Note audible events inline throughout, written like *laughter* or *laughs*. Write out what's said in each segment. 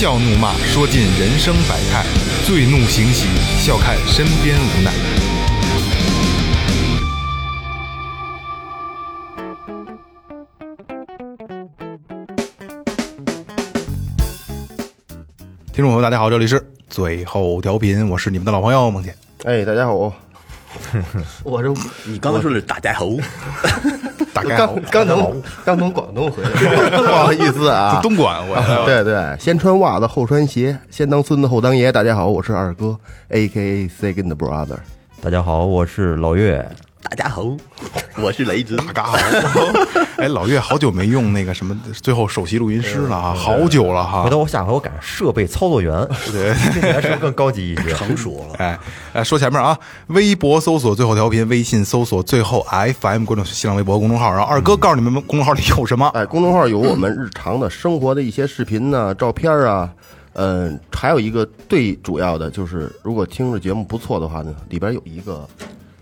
笑怒骂，说尽人生百态；醉怒行喜，笑看身边无奈。听众朋友，大家好，这里是最后调频，我是你们的老朋友孟姐。哎，大家好，*laughs* 我这你刚才说的是大家猴，*laughs* *laughs* *laughs* 大概好刚刚从刚从广东回来，*laughs* 不好意思啊。东莞，我对对，先穿袜子后穿鞋，先当孙子后当爷。大家好，我是二哥，A K A Second Brother。大家好，我是老岳。大家好，*laughs* 我是雷子，大家好。*laughs* 哎，老岳好久没用那个什么最后首席录音师了啊，好久了哈回。头我下回我改设备操作员，对。来是不是更高级一些？成熟了。*laughs* 哎，哎，说前面啊，微博搜索最后调频，微信搜索最后 FM，关注新浪微博公众号。然后二哥告诉你们公众号里有什么。哎，公众号有我们日常的生活的一些视频呐、照片啊，嗯，还有一个最主要的就是，如果听着节目不错的话呢，里边有一个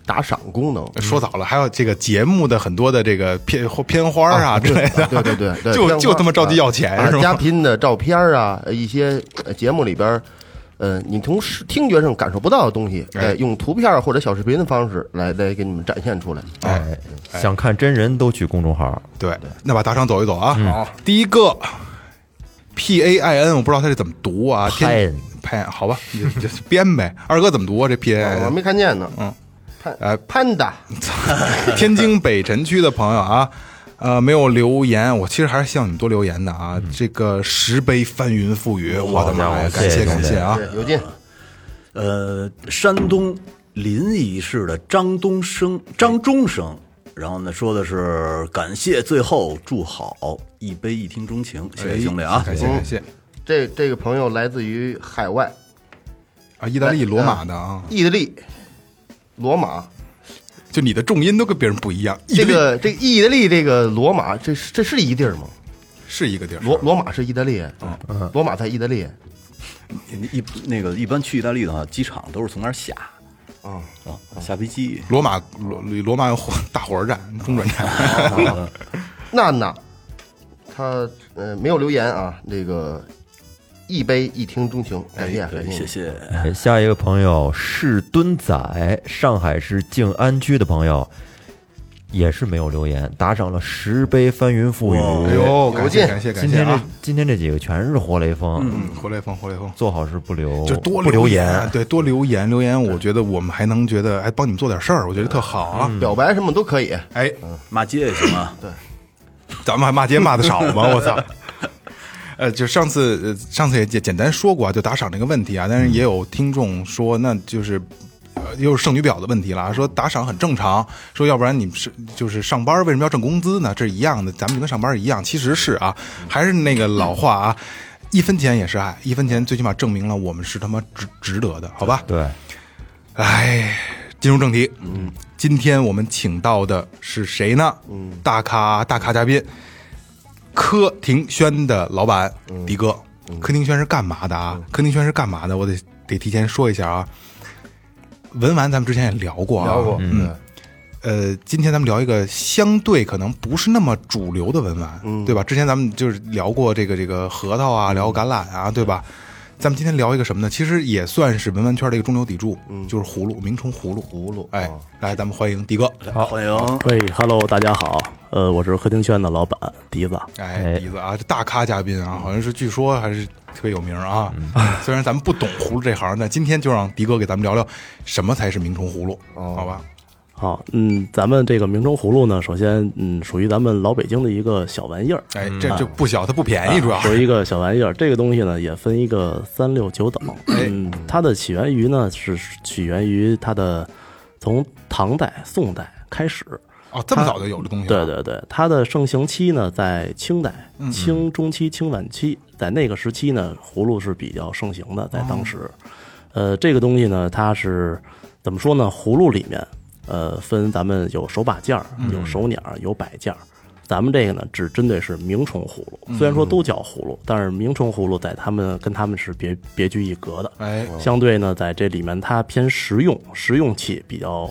打赏功能。说早了，还有这个节目的很多的这个片片花啊之类的，对对对对，*laughs* 就就他妈着急要钱啊是吗？嘉宾的照片啊，一些呃节目里边，呃，你从视听觉上感受不到的东西，哎哎，用图片或者小视频的方式来来给你们展现出来。哎，想看真人都去公众号。对，那把打赏走一走啊。好，第一个 P A I N，我不知道他这怎么读啊。天 Pan 潘，好吧，你就就编呗。二哥怎么读啊？这 P A I N *laughs* 我没看见呢。嗯，潘哎潘达，*laughs* 天津北辰区的朋友啊，呃，没有留言，我其实还是希望你们多留言的啊。这个石碑翻云覆雨，我的妈呀，感谢感谢啊！有劲。呃，山东临沂市的张东升、张中生，然后呢说的是感谢最后祝好，一杯一听钟情，谢谢兄弟啊！感谢感谢这这个朋友来自于海外，啊！意大利罗马的啊，意大利，罗马。就你的重音都跟别人不一样。这个这个意大利这个罗马，这是这是一地儿吗？是一个地儿，罗罗马是意大利，嗯，罗马在意大利。一那个一般去意大利的话，机场都是从那儿下啊啊，下飞机。罗马罗罗马有火大火车站、中转站。*laughs* 娜娜，她呃没有留言啊，那个一杯一听钟情，感谢感谢谢谢。哎下一个朋友是墩仔，上海市静安区的朋友，也是没有留言，打赏了十杯翻云覆雨。哎呦，感谢感谢感今天这谢啊！今天这几个全是活雷锋，嗯，活雷锋，活雷锋。做好事不留，就多不留言，对，多留言，留言，我觉得我们还能觉得，哎，帮你们做点事儿，我觉得特好啊。表白什么都可以。哎，骂街也行啊，对咱们还骂街骂的少吗？我操！呃，就上次呃上次也简简单说过啊，就打赏这个问题啊，但是也有听众说，那就是。呃，又是剩女表的问题了，说打赏很正常，说要不然你们是就是上班为什么要挣工资呢？这是一样的，咱们就跟上班一样，其实是啊，还是那个老话啊，一分钱也是爱，一分钱最起码证明了我们是他妈值值得的，好吧？对，哎，进入正题，嗯，今天我们请到的是谁呢？嗯，大咖大咖嘉宾，柯庭轩的老板迪哥。柯庭轩是干嘛的啊？柯庭轩是干嘛的？我得得提前说一下啊。文玩咱们之前也聊过啊，聊过，嗯，呃，今天咱们聊一个相对可能不是那么主流的文玩，对吧？之前咱们就是聊过这个这个核桃啊，聊过橄榄啊，对吧？咱们今天聊一个什么呢？其实也算是文玩圈的一个中流砥柱，嗯就是葫芦，名虫葫芦。葫芦哎哦，来，咱们欢迎迪哥。好，欢迎。喂，Hello，大家好，呃，我是客厅轩的老板笛子。哎，迪子啊，这大咖嘉宾啊，好像是据说还是特别有名啊。虽然咱们不懂葫芦这行，但今天就让迪哥给咱们聊聊什么才是名虫葫芦，好吧？好，嗯，咱们这个明州葫芦呢，首先，嗯，属于咱们老北京的一个小玩意儿，哎，这就不小，它不便宜，主要属于一个小玩意儿。这个东西呢，也分一个三六九等。嗯，它的起源于呢，是起源于它的从唐代、宋代开始。哦，这么早就有这东西了。对对对，它的盛行期呢在清代，清中期、清晚期，在那个时期呢，葫芦是比较盛行的，在当时。呃，这个东西呢，它是怎么说呢？葫芦里面，呃，分咱们有手把件儿，有手鸟儿，有摆件儿。咱们这个呢，只针对是鸣虫葫芦，虽然说都叫葫芦，但是鸣虫葫芦在他们跟他们是别别具一格的。哎，相对呢，在这里面它偏实用，实用器比较，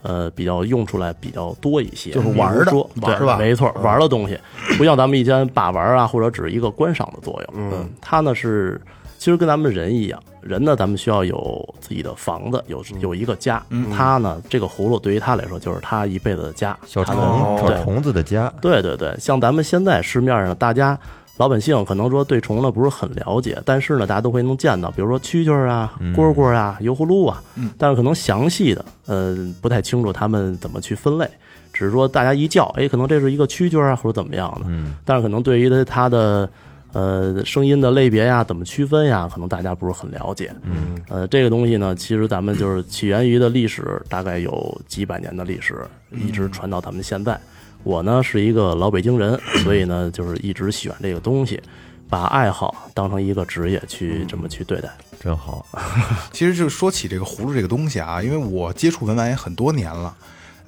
呃，比较用出来比较多一些，就是玩儿的说对玩儿是吧没错，玩儿的东西，不像咱们一般把玩儿啊，或者只是一个观赏的作用。嗯，它呢是其实跟咱们人一样，人呢咱们需要有自己的房子，有有一个家。他呢这个葫芦对于他来说就是他一辈子的家，小虫，对小虫子的家，对对对，像咱们现在市面上，大家老百姓可能说对虫呢不是很了解，但是呢，大家都会能见到，比如说蛐蛐儿啊、蝈蝈啊、油葫芦啊，但是可能详细的，呃，不太清楚他们怎么去分类，只是说大家一叫，哎，可能这是一个蛐蛐儿啊，或者怎么样的，但是可能对于它它的。呃，声音的类别呀，怎么区分呀？可能大家不是很了解。嗯，呃，这个东西呢，其实咱们就是起源于的历史，大概有几百年的历史，一直传到咱们现在。我呢是一个老北京人，所以呢就是一直喜欢这个东西，把爱好当成一个职业去这么去对待。真好。*laughs* 其实就说起这个葫芦这个东西啊，因为我接触文玩也很多年了。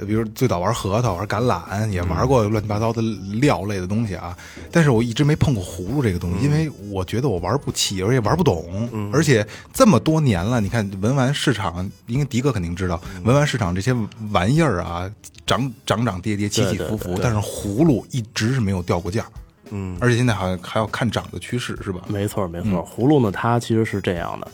呃比如最早玩核桃、玩橄榄，也玩过乱七八糟的料类的东西啊，但是我一直没碰过葫芦这个东西，因为我觉得我玩不起，而且玩不懂，而且这么多年了，你看文玩市场，应该迪哥肯定知道，文玩市场这些玩意儿啊，涨涨涨跌跌，起起伏伏，但是葫芦一直是没有掉过价，嗯，而且现在好像还要看涨的趋势，是吧？没错，没错。葫芦呢，它其实是这样的。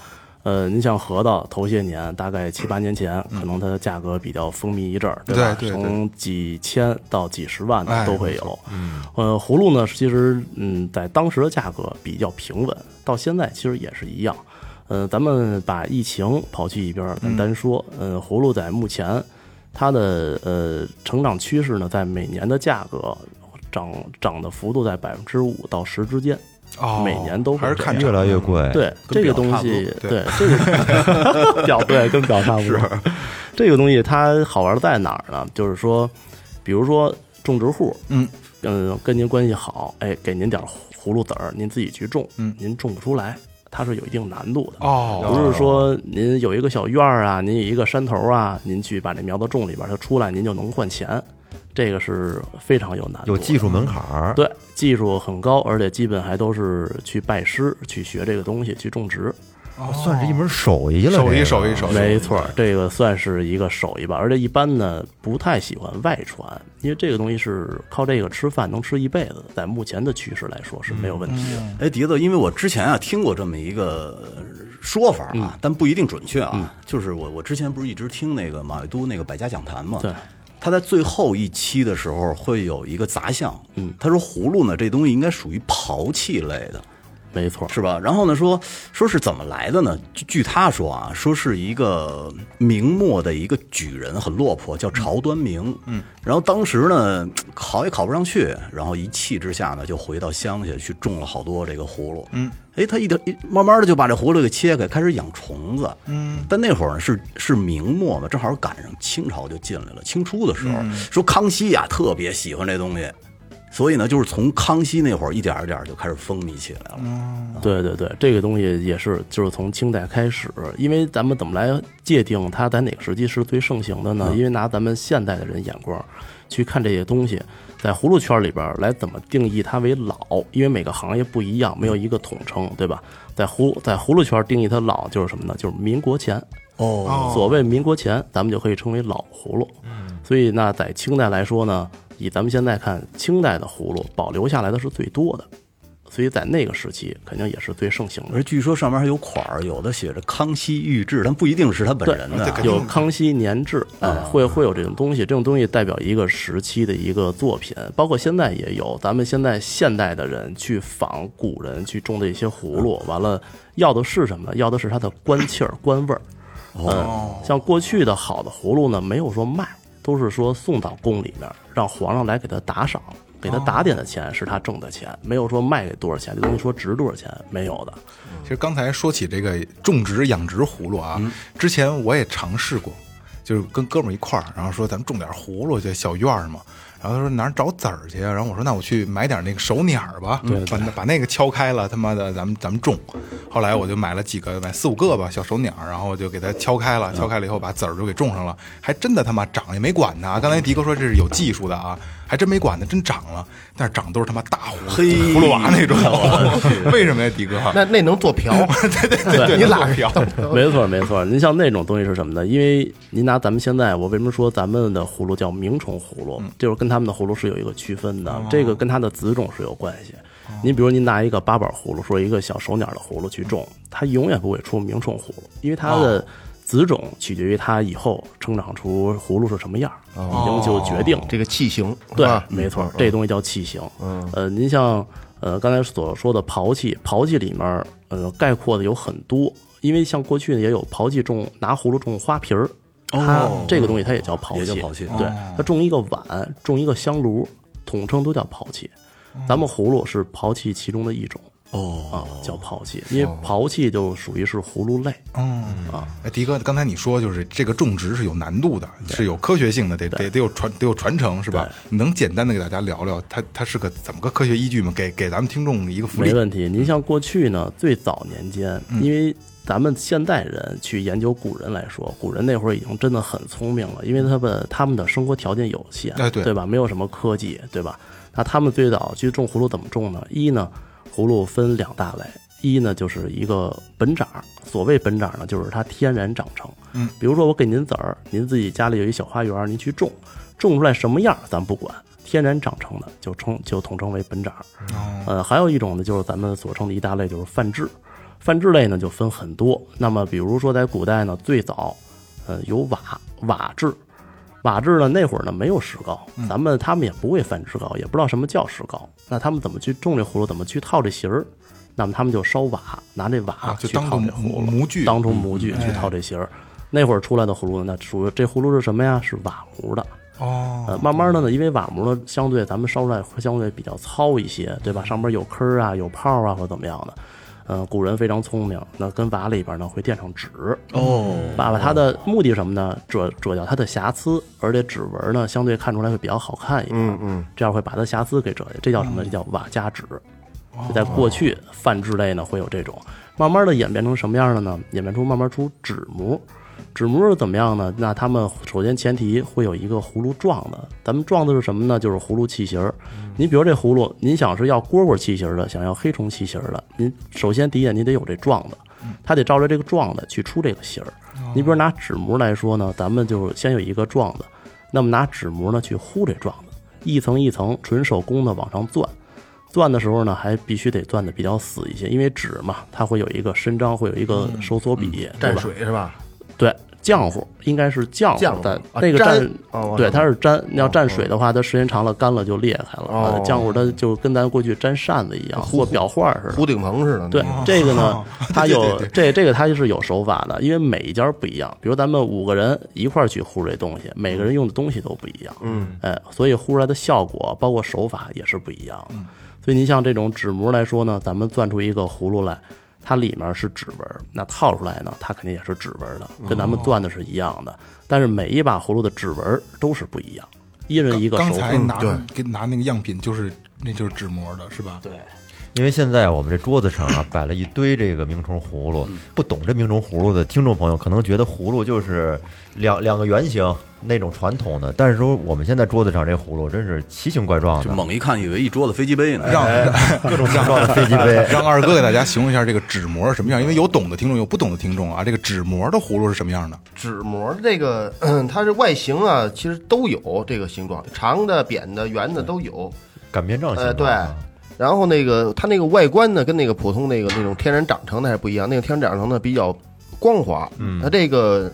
呃，您像核桃，头些年大概七八年前，可能它的价格比较风靡一阵儿，吧？对对对从几千到几十万哎的都会有。嗯，呃，葫芦呢，其实嗯，在当时的价格比较平稳，到现在其实也是一样。呃，咱们把疫情抛去一边儿，咱单说，呃，葫芦在目前它的呃成长趋势呢，在每年的价格涨涨的幅度在百分之五到十之间。哦，每年都会还是看越来越贵。，对这个东西，对对这个表对 *laughs* 跟表差不多。这个东西它好玩在哪儿呢？就是说，比如说种植户，嗯嗯，跟您关系好，哎，给您点葫芦籽儿，您自己去种，嗯您种不出来，它是有一定难度的。哦，不是说您有一个小院儿啊，您有一个山头啊，您去把这苗子种里边，它出来您就能换钱，这个是非常有难度，有技术门槛儿。对，技术很高，而且基本还都是去拜师去学这个东西，去种植。算是一门手艺了。手艺手艺手艺，没错，这个算是一个手艺吧。而且一般呢，不太喜欢外传，因为这个东西是靠这个吃饭能吃一辈子的，在目前的趋势来说是没有问题的。哎，笛子，因为我之前啊听过这么一个说法啊，但不一定准确啊。就是我我之前不是一直听那个马未都那个百家讲坛嘛，对，他在最后一期的时候会有一个杂项，嗯，他说葫芦呢这东西应该属于刨器类的，没错，是吧？然后呢，说说是怎么来的呢？据据他说啊，说是一个明末的一个举人，很落魄，叫曹端明。嗯，然后当时呢考也考不上去，然后一气之下呢，就回到乡下去种了好多这个葫芦。嗯，哎，他一点一慢慢的就把这葫芦给切开，开始养虫子。嗯，但那会儿呢是是明末嘛，正好赶上清朝就进来了。清初的时候，说康熙呀特别喜欢这东西。所以呢，就是从康熙那会儿一点儿一点儿就开始风靡起来了。对对对，这个东西也是，就是从清代开始，因为咱们怎么来界定它在哪个时期是最盛行的呢？因为拿咱们现代的人眼光去看这些东西，在葫芦圈里边来怎么定义它为老？因为每个行业不一样，没有一个统称，对吧？在葫在葫芦圈定义它老就是什么呢？就是民国前。哦，所谓民国前，咱们就可以称为老葫芦。所以那在清代来说呢，以咱们现在看，清代的葫芦保留下来的是最多的，所以在那个时期肯定也是最盛行的。而据说上面还有款儿，有的写着康熙御制，但不一定是他本人的。有康熙年制，哎，会会有这种东西，这种东西代表一个时期的一个作品，包括现在也有。咱们现在现代的人去仿古人去种的一些葫芦，完了要的是什么？要的是它的官气儿、官味儿。嗯，像过去的好的葫芦呢，没有说卖，都是说送到宫里面，让皇上来给他打赏，给他打点的钱是他挣的钱，没有说卖给多少钱，这东西说值多少钱没有的。其实刚才说起这个种植养殖葫芦啊，之前我也尝试过，就是跟哥们儿一块儿，然后说咱们种点葫芦，就小院儿嘛。然后他说哪儿找籽儿去啊？然后我说那我去买点那个手捻儿吧，把那把那个敲开了，他妈的咱们咱们种。后后来我就买了几个，买四五个吧，小手鸟，然后就给它敲开了，敲开了以后把籽儿就给种上了，还真的他妈长也没管它。刚才迪哥说这是有技术的啊，还真没管它，真长了，但是长都是他妈大葫芦葫芦娃那种，为什么呀，迪哥？那那能做瓢？*laughs* 对对对对，你拉瓢，没错没错，您像那种东西是什么呢？因为您拿咱们现在，我为什么说咱们的葫芦叫鸣虫葫芦，就是跟他们的葫芦是有一个区分的，这个跟它的子种是有关系。您比如您拿一个八宝葫芦，说一个小手鸟的葫芦去种，它永远不会出鸣虫葫芦，因为它的子种取决于它以后成长出葫芦是什么样儿，已经就决定。这个器型对，没错，这东西叫器型。嗯，呃，您像呃刚才所说的刨器，刨器里面呃概括的有很多，因为像过去呢也有刨器种拿葫芦种花瓶儿，它这个东西它也叫刨器，也叫刨器对，它种一个碗，种一个香炉，统称都叫刨器。咱们葫芦是刨器其中的一种哦啊，叫刨器，因为刨器就属于是葫芦类。嗯啊，哎，迪哥，刚才你说就是这个种植是有难度的，是有科学性的，得得得有传得有传承，是吧？你能简单的给大家聊聊它它是个怎么个科学依据吗？给给咱们听众一个福利。没问题。您像过去呢，最早年间，因为咱们现代人去研究古人来说，古人那会儿已经真的很聪明了，因为他们他们的生活条件有限，哎对对吧？没有什么科技，对吧？那他们最早去种葫芦怎么种呢？一呢，葫芦分两大类，一呢就是一个本长，所谓本长呢，就是它天然长成。嗯，比如说我给您籽儿，您自己家里有一小花园，您去种，种出来什么样咱不管，天然长成的就称就统称为本长。呃，还有一种呢，就是咱们所称的一大类，就是泛制。泛制类呢就分很多。那么比如说在古代呢，最早，呃，有瓦瓦质，瓦制呢那会儿呢没有石膏，咱们他们也不会翻石膏，也不知道什么叫石膏。那他们怎么去种这葫芦，怎么去套这形儿？那么他们就烧瓦，拿这瓦去套当这葫芦，模具当成模具去套这形儿。那会儿出来的葫芦呢，那属于这葫芦是什么呀？是瓦模的。哦，呃，慢慢的呢，因为瓦模呢，相对咱们烧出来会相对比较糙一些，对吧？上面有坑儿啊，有泡啊，或者怎么样的。嗯、古人非常聪明，那跟瓦里边呢会垫上纸，哦，把把它的目的什么呢？遮遮掉它的瑕疵，而且指纹呢相对看出来会比较好看一点。嗯嗯，这样会把它瑕疵给遮掉，这叫什么？这叫瓦加纸。就在过去泛制类呢会有这种，慢慢的演变成什么样的呢？演变出慢慢出纸模。纸模是怎么样呢？那他们首先前提会有一个葫芦状的，咱们状的是什么呢？就是葫芦器型儿。您比如这葫芦，您想是要蝈蝈器型儿的，想要黑虫器型儿的，您首先第一眼您得有这状的，它得照着这个状的去出这个型儿。你比如拿纸模来说呢，咱们就先有一个状的，那么拿纸模呢去糊这状的，一层一层纯手工的往上钻。钻的时候呢，还必须得钻的比较死一些，因为纸嘛，它会有一个伸张，会有一个收缩比，对蘸吧？水是吧？对，浆糊应该是浆浆糊糊但啊那个蘸对，它是沾。你要蘸水的话，它时间长了干了就裂开了。浆糊它就跟咱过去粘扇子一样，或裱画似的。胡顶棚似的。对那这个呢，它有这这个它是有手法的，因为每一家不一样。比如咱们五个人一块儿去糊这东西，每个人用的东西都不一样。嗯，哎，所以糊出来的效果包括手法也是不一样的。所以您像这种纸模来说呢，咱们攥出一个葫芦来，它里面是指纹，那套出来呢，它肯定也是指纹的，跟咱们钻的是一样的。但是每一把葫芦的指纹都是不一样，一人一个。刚才拿给拿那个样品，就是那就是纸模的，是吧？对。因为现在我们这桌子上啊摆了一堆这个鸣虫葫芦，不懂这鸣虫葫芦的听众朋友可能觉得葫芦就是两两个圆形那种传统的，但是说我们现在桌子上这葫芦真是奇形怪状的，就猛一看以为一桌子飞机杯呢。让 *laughs* 各种形状的飞机杯。*laughs* 让二哥给大家形容一下这个纸模是什么样，因为有懂的听众，有不懂的听众啊。这个纸模的葫芦是什么样的？纸模这个，嗯，它是外形啊，其实都有这个形状，长的、扁的、圆的都有。擀面杖形呃，对状啊。。然后那个它那个外观呢，跟那个普通那个那种天然长成的还不一样。那个天然长成的比较光滑，嗯，它这个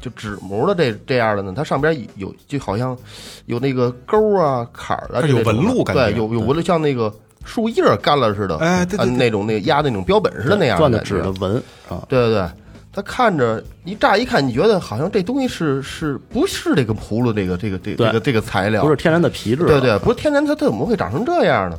就纸模的这这样的呢，它上边有就好像有那个钩啊、坎儿啊，它有这种纹路感觉对，有有纹路，像那个树叶儿干了似的，哎对对那种那个压那种标本似的那样钻的感觉纸的纹啊，对对对，它看着一乍一看，你觉得好像这东西是是不是这个葫芦这个这个这对这个这个材料？不是天然的皮质。对对，不是天然，它它怎么会长成这样呢？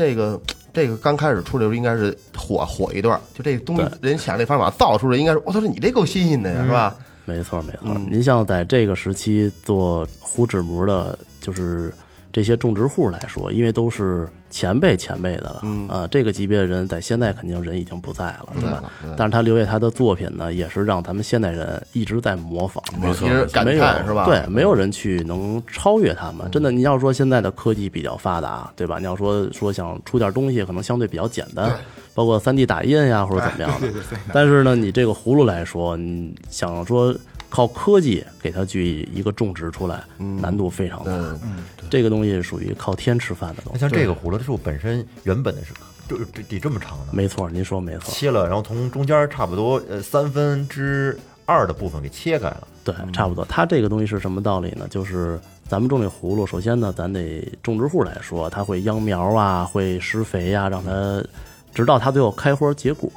这个这个刚开始出来的时候应该是火火一段，就这东西人想这方法造出来，应该是我操，你这够新鲜的呀，是吧？没错没错。您像在这个时期做糊纸模的，就是这些种植户来说，因为都是前辈前辈的了，嗯啊，这个级别的人在现在肯定人已经不在了，对吧？但是他留下他的作品呢，也是让咱们现代人一直在模仿，没错感没有叹是吧对，没有人去能超越他们。真的，你要说现在的科技比较发达，对吧？你要说说想出点东西，可能相对比较简单，包括3 D 打印呀或者怎么样的。*laughs* 但是呢，你这个葫芦来说，你想说靠科技给它去一个种植出来，难度非常大。嗯，这个东西属于靠天吃饭的东西。那像这个葫芦的树本身原本的是就得得这么长的，没错，您说没错，切了，然后从中间差不多呃三分之二的部分给切开了。对，差不多。它这个东西是什么道理呢？就是咱们种这葫芦，首先呢，咱得种植户来说，它会秧苗啊，会施肥呀、让它直到它最后开花结果。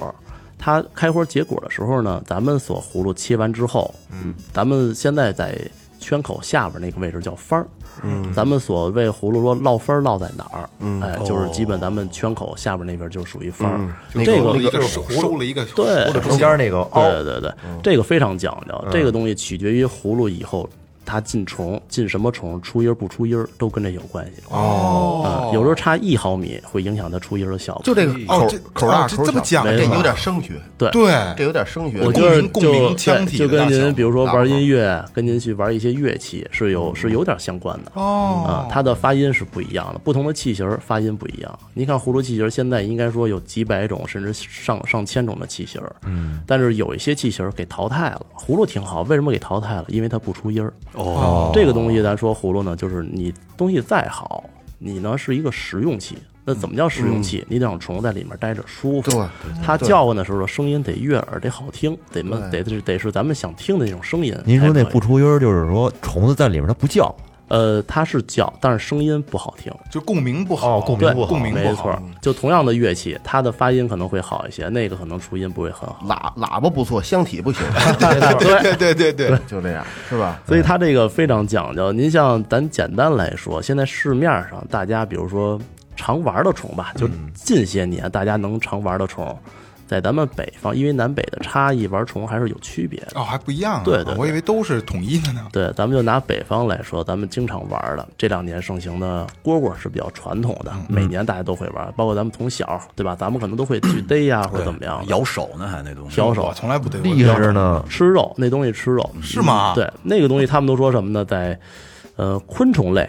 它开花结果的时候呢，咱们所葫芦切完之后，嗯，咱们现在在圈口下边那个位置叫翻儿。嗯，咱们所谓葫芦说落分儿落在哪儿？嗯，哎，就是基本咱们圈口下边那边就属于翻儿。就这个收了一个收收了一个对中间那个凹，对对对，这个非常讲究。这个东西取决于葫芦以后它进虫进什么虫，出音儿不出音儿都跟这有关系。哦啊，有时候差一毫米会影响它出音儿的效果。就这个口口大口小这么讲这有点声学，对对这有点声学。我就腔体对就跟您比如说玩音乐，跟您去玩一些乐器是有是有点相关的。哦啊，它的发音是不一样的，不同的器型儿发音不一样。您看葫芦器型儿现在应该说有几百种，甚至上上千种的器型儿。嗯，但是有一些器型儿给淘汰了。葫芦挺好，为什么给淘汰了？因为它不出音儿。哦，这个东西咱说葫芦呢，就是你东西再好，你呢是一个实用器。那怎么叫实用器？你得让虫在里面待着舒服。对它叫唤的时候声音得悦耳，得好听，得们得得得是咱们想听的那种声音。您说那不出音儿，就是说虫子在里面它不叫，呃，它是叫，但是声音不好听。就共鸣不好，哦共鸣，不好共鸣不好没错。就同样的乐器，它的发音可能会好一些，那个可能出音不会很好。喇喇叭不错，箱体不行，对对对对，就这样是吧？所以它这个非常讲究。您像咱简单来说，现在市面上大家比如说常玩的虫吧，就近些年大家能常玩的虫，在咱们北方，因为南北的差异，玩虫还是有区别的。哦还不一样啊，对对对我以为都是统一的呢。对，咱们就拿北方来说，咱们经常玩的这两年盛行的蝈蝈是比较传统的，每年大家都会玩，包括咱们从小对吧，咱们可能都会去逮呀或者怎么样咬，手呢，还那东西。咬手我从来不对厉害着呢。吃肉那东西吃肉是吗？对，那个东西他们都说什么呢？在呃昆虫类，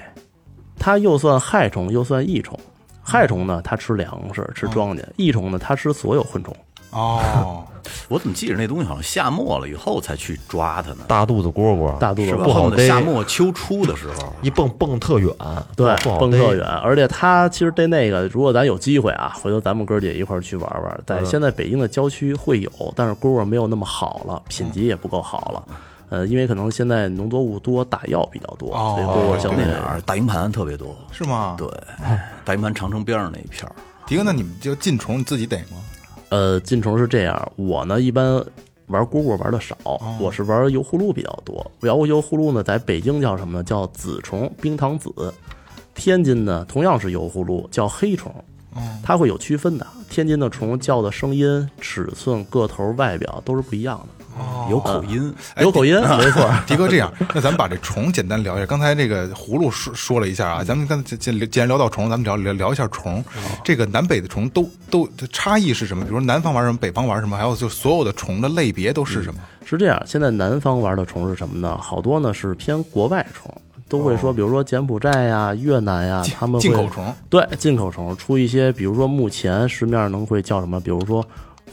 它又算害虫又算益虫。害虫呢，它吃粮食、吃庄稼；益虫呢，它吃所有昆虫。哦，*laughs* 我怎么记着那东西好像夏末了以后才去抓它呢？大肚子蝈蝈，大肚子？不好逮夏末秋初的时候，一蹦蹦特远，对蹦特远，而且它其实逮那个，如果咱有机会啊，回头咱们哥儿姐一块儿去玩玩。在现在北京的郊区会有，但是蝈蝈没有那么好了，品级也不够好了。呃，因为可能现在农作物多，打药比较多，哦所以蝈蝈相对那哪儿大营盘特别多。是吗？对，大营盘长城边上那一片儿，迪哥，那你们就进虫你自己逮吗？呃，进虫是这样，我呢一般玩蝈蝈玩的少，我是玩油葫芦比较多。然后油葫芦呢，在北京叫什么呢？叫紫虫，冰糖紫。天津呢，同样是油葫芦，叫黑虫。它会有区分的。天津的虫叫的声音、尺寸、个头、外表都是不一样的，有口音。有口音，没错。*laughs* 迪哥，这样，那咱们把这虫简单聊一下。刚才这个葫芦说说了一下啊，咱们刚才既既然聊到虫，咱们聊聊聊一下虫。这个南北的虫都都差异是什么？比如南方玩什么，北方玩什么，还有就所有的虫的类别都是什么？是这样，现在南方玩的虫是什么呢？好多呢是偏国外虫，都会说，比如说柬埔寨呀、越南呀，他们会进口虫对进口虫出一些，比如说目前市面上能会叫什么？比如说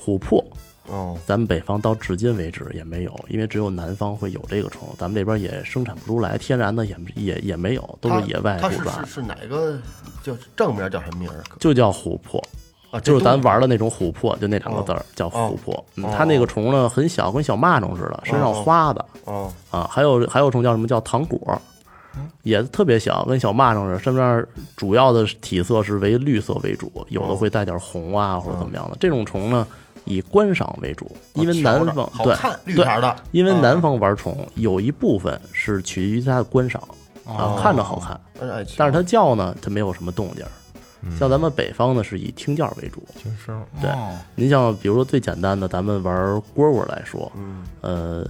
琥珀，哦，咱们北方到至今为止也没有，因为只有南方会有这个虫，咱们这边也生产不出来，天然的也也也没有，都是野外它是捕抓是，是哪个叫正面叫什么名儿？就叫琥珀。啊，就是咱玩的那种琥珀，就那两个字儿叫琥珀。嗯，它那个虫呢很小，跟小蚂蚱似的，身上花的哦啊。还有还有虫叫什么叫糖果，也特别小，跟小蚂蚱似的，身边主要的体色是为绿色为主，有的会带点红啊或者怎么样的。这种虫呢以观赏为主，因为南方对绿的，因为南方玩虫有一部分是取决于它的观赏啊，看着好看，哎但是它叫呢，它没有什么动静儿。像咱们北方呢，是以听叫为主。听声儿对哦，您像比如说最简单的，咱们玩蝈蝈来说，呃，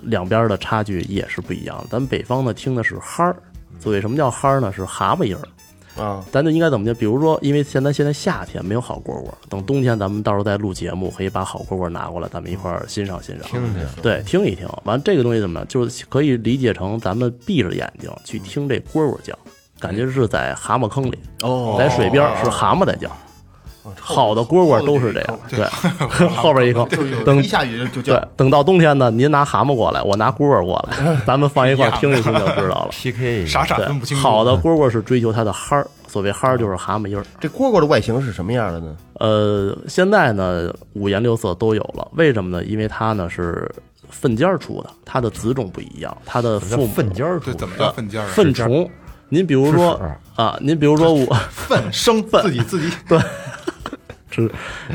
两边的差距也是不一样的。咱们北方呢听的是哈儿，所谓什么叫哈儿呢？是蛤蟆音儿。啊，咱就应该怎么讲？比如说，因为现在现在夏天没有好蝈蝈，等冬天咱们到时候再录节目，可以把好蝈蝈拿过来，咱们一块儿欣赏欣赏，听听。对，听一听。完，这个东西怎么样？就是可以理解成咱们闭着眼睛去听这蝈蝈叫，感觉是在蛤蟆坑里，哦在水边是蛤蟆在叫。好的蝈蝈都是这样，对，*laughs* 后边一个，等一下雨就叫对，等到冬天呢，您拿蛤蟆过来，我拿蝈蝈过来，*laughs* 咱们放一块听一听就知道了。*laughs* PK 傻傻分不对，清。好的蝈蝈是追求它的哈儿，所谓哈儿就是蛤蟆音儿。这蝈蝈的外形是什么样的呢？呃，现在呢五颜六色都有了，为什么呢？因为它呢是粪尖儿出的，它的子种不一样，它的父母粪尖儿出的怎么叫粪尖儿啊？粪虫。您比如说啊，您比如说我粪生自己自己是，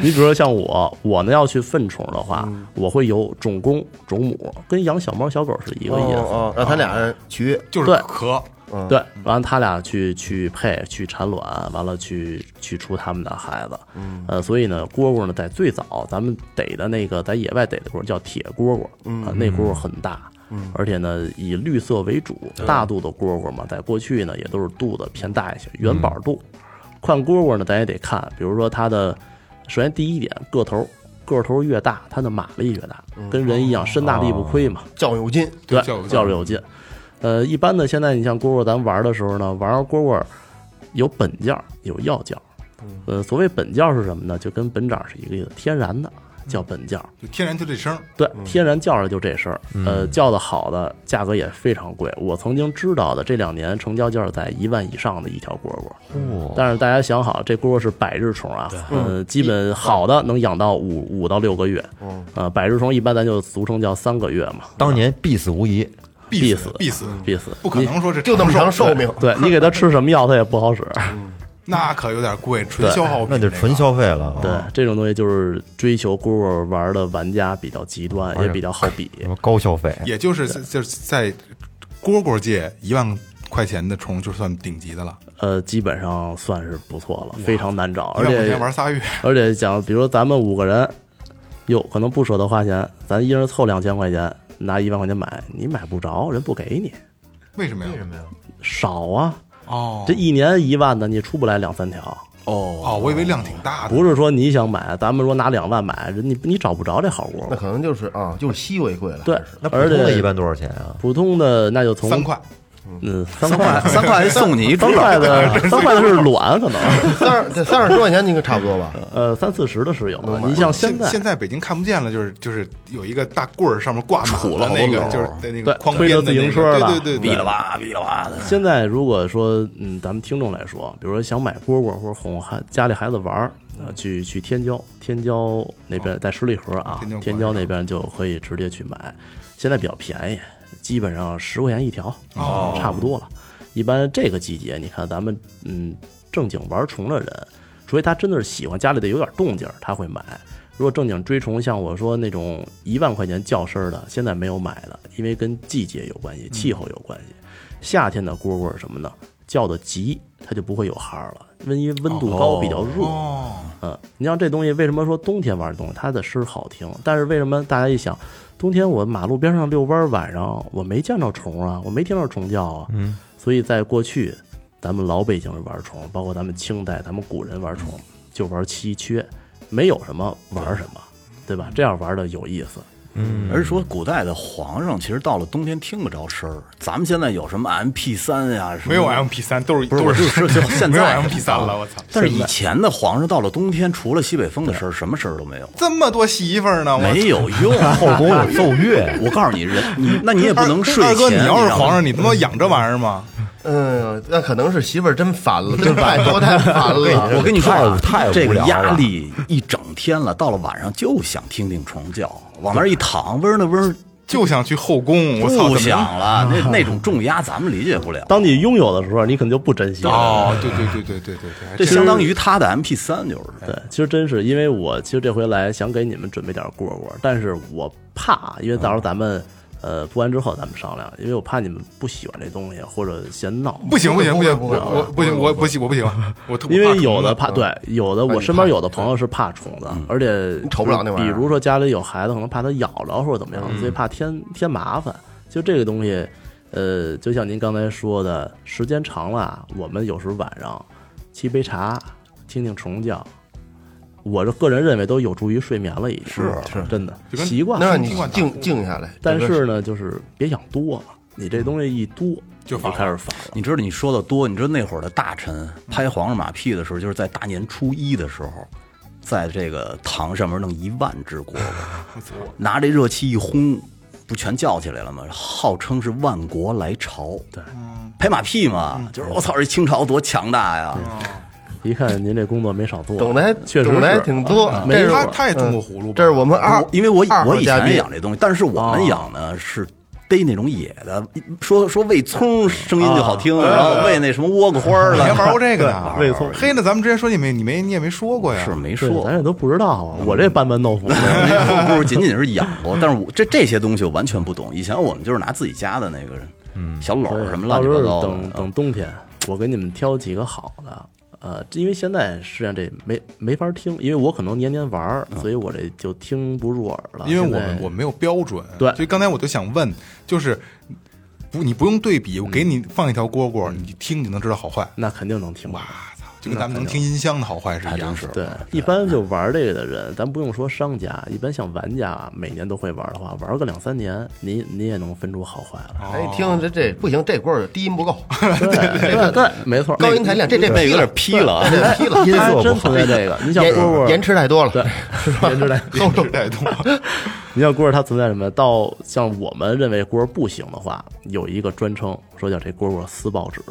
你比如说像我，我呢要去粪虫的话，我会有种公种母，跟养小猫小狗是一个意思。哦哦，让他俩人取就是对壳，对，完了他俩去去配去产卵，完了去去出他们的孩子。嗯，呃，所以呢，蝈蝈呢，在最早咱们逮的那个在野外逮的蝈蝈叫铁蝈蝈，啊，那蝈蝈很大。嗯，而且呢，以绿色为主，大肚的蝈蝈嘛，在过去呢，也都是肚子偏大一些，元宝肚。看蝈蝈呢，咱也得看，比如说它的，首先第一点，个头，个头越大，它的马力越大，跟人一样，身大力不亏嘛。较有劲，对，较有劲较着有劲。呃，一般的现在你像蝈蝈，咱玩的时候呢，玩蝈蝈有本件有药件儿。呃，所谓本件是什么呢？就跟本掌是一个意思，天然的叫本叫。就天然就这声儿。对，天然叫着就这声儿。呃，叫的好的价格也非常贵。我曾经知道的这两年成交价在一万以上的一条蝈蝈。但是大家想好，这蝈蝈是百日虫啊，呃，基本好的能养到五五到六个月。呃，百日虫一般咱就俗称叫三个月嘛。当年必死无疑。必死死，必死，必死，不可能说是就那么长长寿命。对你给它吃什么药，它也不好使。那可有点贵，纯消耗品，那就纯消费了。对，这种东西就是追求蝈蝈玩的玩家比较极端，也比较好比。什么高消费？也就是就是在蝈蝈界一万块钱的虫就算顶级的了，呃，基本上算是不错了，非常难找，而且玩仨月，*laughs* 而且讲，比如说咱们五个人，哟，可能不舍得花钱，咱一人凑两千块钱，拿一万块钱买，你买不着，人不给你，为什么呀？为什么呀？少啊，哦这一年一万的，你出不来两三条。哦哦，我以为量挺大的，不是说你想买，咱们说拿两万买，人你你找不着这好蝈蝈。那可能就是啊，就是稀为贵了。对是，那普而且通的一般多少钱啊？普通的那就从三块，嗯三块三块还送你一三只块的三块的是卵，可能 *laughs* 三三十多块钱应该差不多吧？呃三四十的是有的。你像现在现在北京看不见了，就是就是有一个大棍儿，上面挂满杵了了那个，就是在那对个框推着自边的那个行车了对对对对，哔啦吧哔啦吧的，现在如果说嗯咱们听众来说，比如说想买蝈蝈或者哄孩家里孩子玩儿，呃去去天骄，天骄那边在十里河啊，天骄那边就可以直接去买，现在比较便宜，基本上十块钱一条，哦差不多了。一般这个季节，你看咱们嗯正经玩虫的人，除非他真的是喜欢家里的有点动静儿，他会买。如果正经追虫，像我说那种一万块钱叫声儿的，现在没有买的，因为跟季节有关系，气候有关系。夏天的蝈蝈是什么的？叫的急，它就不会有哈儿了，因为温度高比较热。哦，嗯，你像这东西，为什么说冬天玩这东西它的声儿好听？但是为什么大家一想，冬天我马路边上遛弯，晚上我没见着虫啊，我没听到虫叫啊。嗯，所以在过去，咱们老北京人玩虫，包括咱们清代咱们古人玩虫，就玩稀缺，没有什么玩什么，对吧？这样玩的有意思。而是说古代的皇上其实到了冬天听不着声儿，咱们现在有什么 MP 三呀？什么没有 MP 三，都是不是都是就 *laughs* 现没有在 MP 三了，我操！但是以前的皇上到了冬天，除了西北风的声儿，什么声儿都没有，这么多媳妇儿呢，没有用。*laughs* 后宫有奏乐，*laughs* 我告诉你，人你那你也不能睡前。二哥，你要是皇上，你他妈养这玩意儿吗？嗯，那可能是媳妇儿真烦了，真太多太烦了。我跟你说啊，太这个压力一整天了，到了晚上就想听听虫叫，往那儿一躺，嗡的嗡，就想去后宫，我操！不想了。那那种重压咱们理解不了。当你拥有的时候，你可能就不珍惜了。哦，对对对对对对对，这相当于他的 MP 三，就是对，其实真是因为我其实这回来想给你们准备点蝈蝈，但是我怕，因为到时候咱们呃播完之后咱们商量，因为我怕你们不喜欢这东西或者嫌闹。不行不行不行，我我不行我不行我不行，我 *laughs* 特因为有的怕，嗯。对，有的我身边有的朋友是怕虫子，而且瞅不了那玩意儿。比如说家里有孩子，可能怕它咬着或者怎么样，所以怕添添麻烦。就这个东西，呃，就像您刚才说的，时间长了啊，我们有时候晚上沏杯茶，听听虫叫，我这个人认为都有助于睡眠了，已经是是真的习惯能。让你静静下来。但是呢，就是别想多了，你这东西一多就开始烦了。你知道你说的多，你知道那会儿的大臣拍皇上马屁的时候，就是在大年初一的时候，在这个堂上面弄一万只蝈蝈，*laughs* 拿这热气一轰，不全叫起来了吗？号称是万国来朝，对，拍马屁嘛，就是我操，这清朝多强大呀！一看您这工作没少做，懂得还确实懂得还是挺多。没这是他他也种过葫芦，这是我们二，因为我我以前养这东西，但是我们养呢是逮那种野的，说说喂葱声音就好听，然后喂那什么倭瓜花儿你还玩，过这个呢？*laughs* 喂葱嘿，那咱们之前说你没你没你也没说过呀？是没，说咱。也都不知道啊。我这班门弄斧的，*laughs* 不是仅仅是养过，但是我这这些东西我完全不懂。以前我们就是拿自己家的那个嗯小篓什么乱七八糟候等，等冬天，我给你们挑几个好的。呃，因为现在实际上这没没法听，因为我可能年年玩儿，所以我这就听不入耳了。因为我们我没有标准，对所以刚才我就想问，就是不你不用对比，我给你放一条蝈蝈，你听你就能知道好坏。那肯定能听。哇操，就跟咱们能听音箱的好坏是一样的。对，一般就玩这个的人，咱不用说商家，一般像玩家，每年都会玩的话，玩个两三年，你你也能分出好坏来。哎，听这这不行，这棍儿低音不够，对 *laughs* 对对，没错，高音太亮，这这劈了那有点劈了啊。劈了，*laughs* 这还真存在这个。你像延蝈蝈，延迟太多了。对，*laughs* 延迟来。后头带动，你像蝈蝈，它存在什么？到像我们认为蝈蝈不行的话，有一个专称说叫这蝈蝈撕报纸，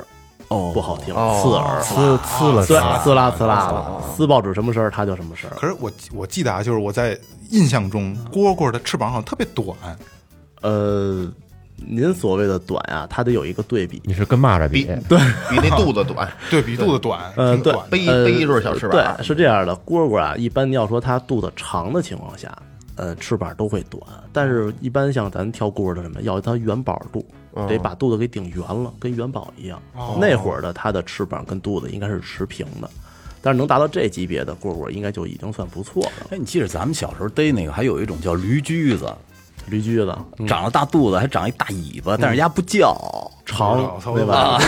哦不好听，哦刺耳，刺刺了对，呲呲啦刺啦的，撕报纸什么声儿，它就什么声儿。可是我我记得啊，就是我在印象中，蝈蝈的翅膀好像特别短，呃，您所谓的短啊，它得有一个对比。你是跟蚂蚱比？比？对。比那肚子短，*laughs* 对比肚子短，呃，对背背一对小翅膀。对，是这样的，蝈蝈啊，一般你要说它肚子长的情况下，呃，翅膀都会短，但是一般像咱挑蝈蝈的什么，要它元宝肚，得把肚子给顶圆了，跟元宝一样。那会儿的它的翅膀跟肚子应该是持平的，但是能达到这级别的蝈蝈，应该就已经算不错了。哎，你记得咱们小时候逮那个，还有一种叫驴驹子，驴驹子嗯长了大肚子，还长一大尾巴，但是鸭不叫，长，对吧？啊，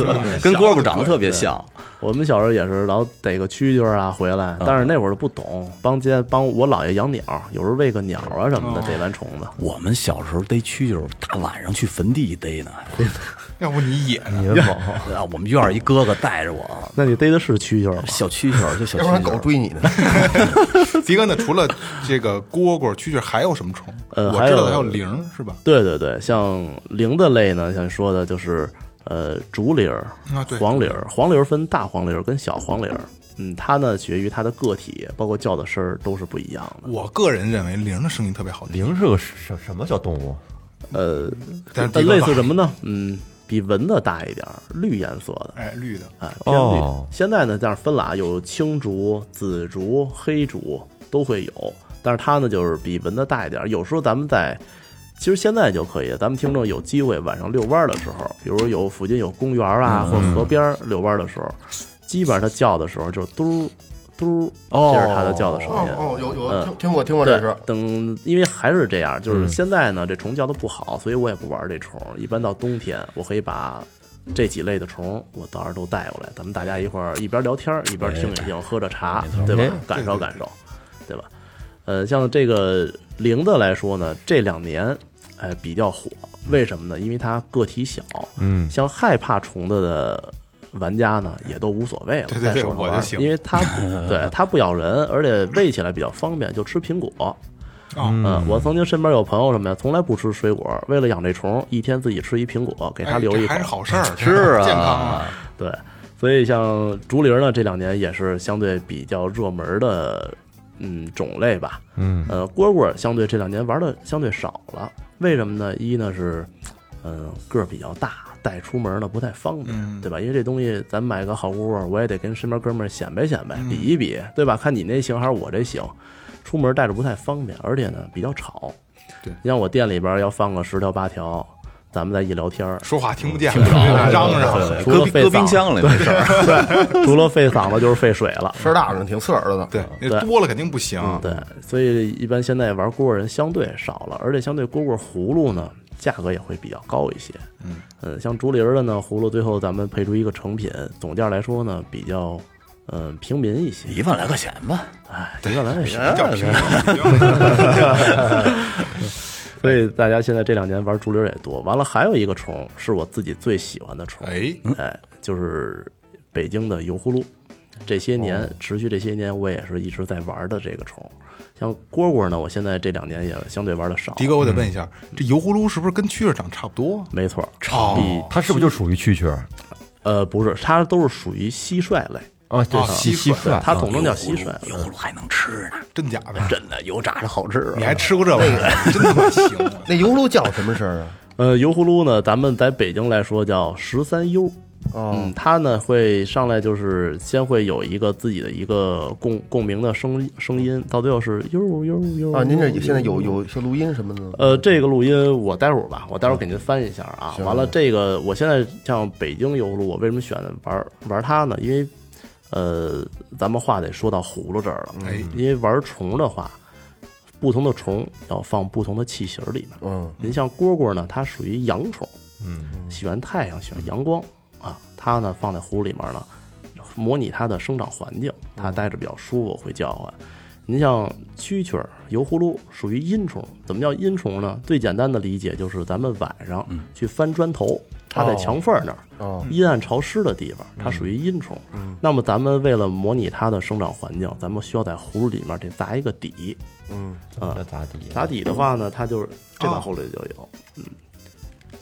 *laughs* 跟蝈蝈长得特别像。我们小时候也是老逮个蛐蛐儿啊回来，但是那会儿不懂，帮街帮我姥爷养鸟，有时候喂个鸟啊什么的，逮完虫子。我们小时候逮蛐蛐儿，大晚上去坟地逮呢。*laughs* 要不你野呢？你们猛，啊，我们院儿一哥哥带着我，那你逮的是蛐蛐儿吗？小蛐蛐儿就小要不然蛐蛐儿。狗追你呢。*laughs* 迪哥，那除了这个蝈蝈、蛐蛐，还有什么虫？呃我知道的还有铃，是吧？对对对，像铃的类呢，像说的就是呃竹铃儿、啊对黄铃儿，黄铃儿分大黄铃儿跟小黄铃儿。嗯，它呢取决于它的个体，包括叫的声儿都是不一样的。我个人认为铃的声音特别好听，铃是个什什么小动物？呃，但是迪哥呃类似什么呢？嗯，比蚊子大一点儿，绿颜色的。哎绿的，哎，偏绿。哦现在呢，这样分了啊，有青竹、紫竹、黑竹都会有，但是它呢就是比蚊子大一点儿。有时候咱们在，其实现在就可以，咱们听众有机会晚上遛弯儿的时候，比如有附近有公园啊、或河边儿遛弯儿的时候，基本上它叫的时候就嘟嘟，哦这是它的叫的声音。哦，有有嗯听听过听过对这是，等，因为还是这样，就是现在呢，这虫叫的不好，所以我也不玩这虫。一般到冬天，我可以把这几类的虫，我到时候都带过来，咱们大家一块儿一边聊天儿一边听一听，喝着茶，对吧哎？感受感受，对吧？呃，像这个铃的来说呢，这两年哎比较火，为什么呢？因为它个体小，嗯，像害怕虫子的玩家呢，也都无所谓了，对对对我就行因为它 *laughs* 对它不咬人，而且喂起来比较方便，就吃苹果。哦嗯，我曾经身边有朋友什么呀，从来不吃水果，为了养这虫，一天自己吃一苹果，给他留一口。还是好事儿，*laughs* 是啊 *laughs* 健康啊。对，所以像竹林呢，这两年也是相对比较热门的，嗯，种类吧。嗯，呃，蝈蝈相对这两年玩的相对少了，为什么呢？一呢是，嗯、个儿比较大，带出门呢不太方便，嗯对吧？因为这东西咱买个好蝈蝈，我也得跟身边哥们儿显摆显摆，嗯比一比，对吧？看你那行还是我这行，出门带着不太方便，而且呢比较吵。对你像我店里边要放个十条八条，咱们在一聊天儿，说话听不见，听不着嚷嚷。除了搁搁冰费嗓箱里没事儿。除了费嗓子就是费水了。声儿大着挺刺耳朵的。对，那多了肯定不行。对，所以一般现在玩蝈蝈人相对少了，而且相对蝈蝈葫芦呢，价格也会比较高一些。嗯像竹林儿的呢，葫芦最后咱们配出一个成品，总价来说呢比较嗯、呃平民一些。一万来块钱吧，哎，一万来块钱比较平民。*laughs* 所以大家现在这两年玩竹林也多。完了，还有一个虫是我自己最喜欢的虫，哎，哎，就是北京的油葫芦。这些年、持续这些年，我也是一直在玩的这个虫。像蝈蝈呢，我现在这两年也相对玩的少。迪哥，我得问一下，这油葫芦是不是跟蛐蛐长差不多？没错，哦比它是不是就属于蛐蛐儿？呃不是，它都是属于蟋蟀类，啊，对，哦蟋蟋蟀蟀，它统称叫蟋蟀。油葫芦还能吃呢，真假的？真的油炸着好吃啊。你还吃过这玩意儿？真他妈行！那油葫芦叫什么声儿啊？*laughs* 呃，油葫芦呢，咱们在北京来说叫十三优。哦嗯，它呢会上来就是先会有一个自己的一个共共鸣的声声音，到最后是呦呦呦啊，您这现在有有些录音什么的吗？呃，这个录音我待会儿吧，我待会儿给您翻一下啊。完了，这个我现在像北京油葫芦，我为什么选择玩玩它呢？因为呃，咱们话得说到葫芦这儿了，哎因为玩虫的话，不同的虫要放不同的器型里面。嗯，您像蝈蝈呢，它属于阳虫，嗯，喜欢太阳，喜欢阳光啊。它呢放在葫芦里面呢，模拟它的生长环境，它待着比较舒服，会叫唤。您像蛐蛐儿、油葫芦属于阴虫，怎么叫阴虫呢？最简单的理解就是咱们晚上去翻砖头，它在墙缝儿那儿，哦。阴暗潮湿的地方，它属于阴虫。那么咱们为了模拟它的生长环境，咱们需要在葫芦里面得砸一个底。嗯，啊。那咋地？打底的话呢，它就是这把葫芦里就有。嗯。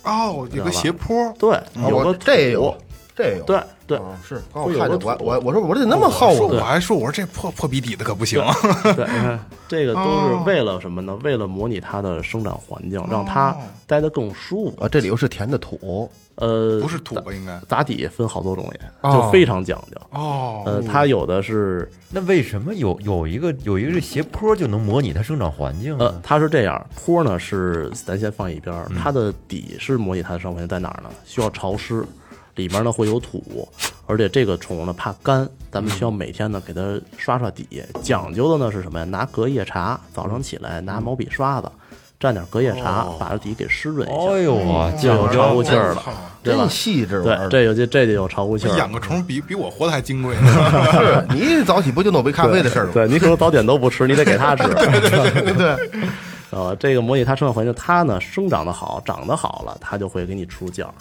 哦，有个斜坡，对，有个这也有。土，这也有，对对哦是，刚我看见我我我说我这怎么那么厚？我还说我说这破破鼻底的可不行。*laughs* 对，你看这个都是为了什么呢？为了模拟它的生长环境，让它待得更舒服。啊，这里又是填的土，呃，不是土吧？应该打底分好多种也，哦就非常讲究。哦，呃，它有的是那为什么有有一个有一个这斜坡就能模拟它生长环境呃呢？，它是这样，坡呢是咱先放一边，它的底是模拟它的生活环境在哪儿呢？需要潮湿，里面呢会有土，而且这个虫呢怕干，咱们需要每天呢给它刷刷底。讲究的呢是什么呀？拿隔夜茶，早上起来拿毛笔刷子蘸点隔夜茶，把这底给湿润一下，哎呦啊，就有乎气儿了，对吧真？细致对，这有这这就有潮乎气儿了。养个虫比比我活的还金贵。是你早起不就弄杯咖啡的事儿吗？对你可能早点都不吃，你得给它吃。*laughs* 对对呃，这个模拟它生长环境，它呢生长的好，长得好了，它就会给你出件儿。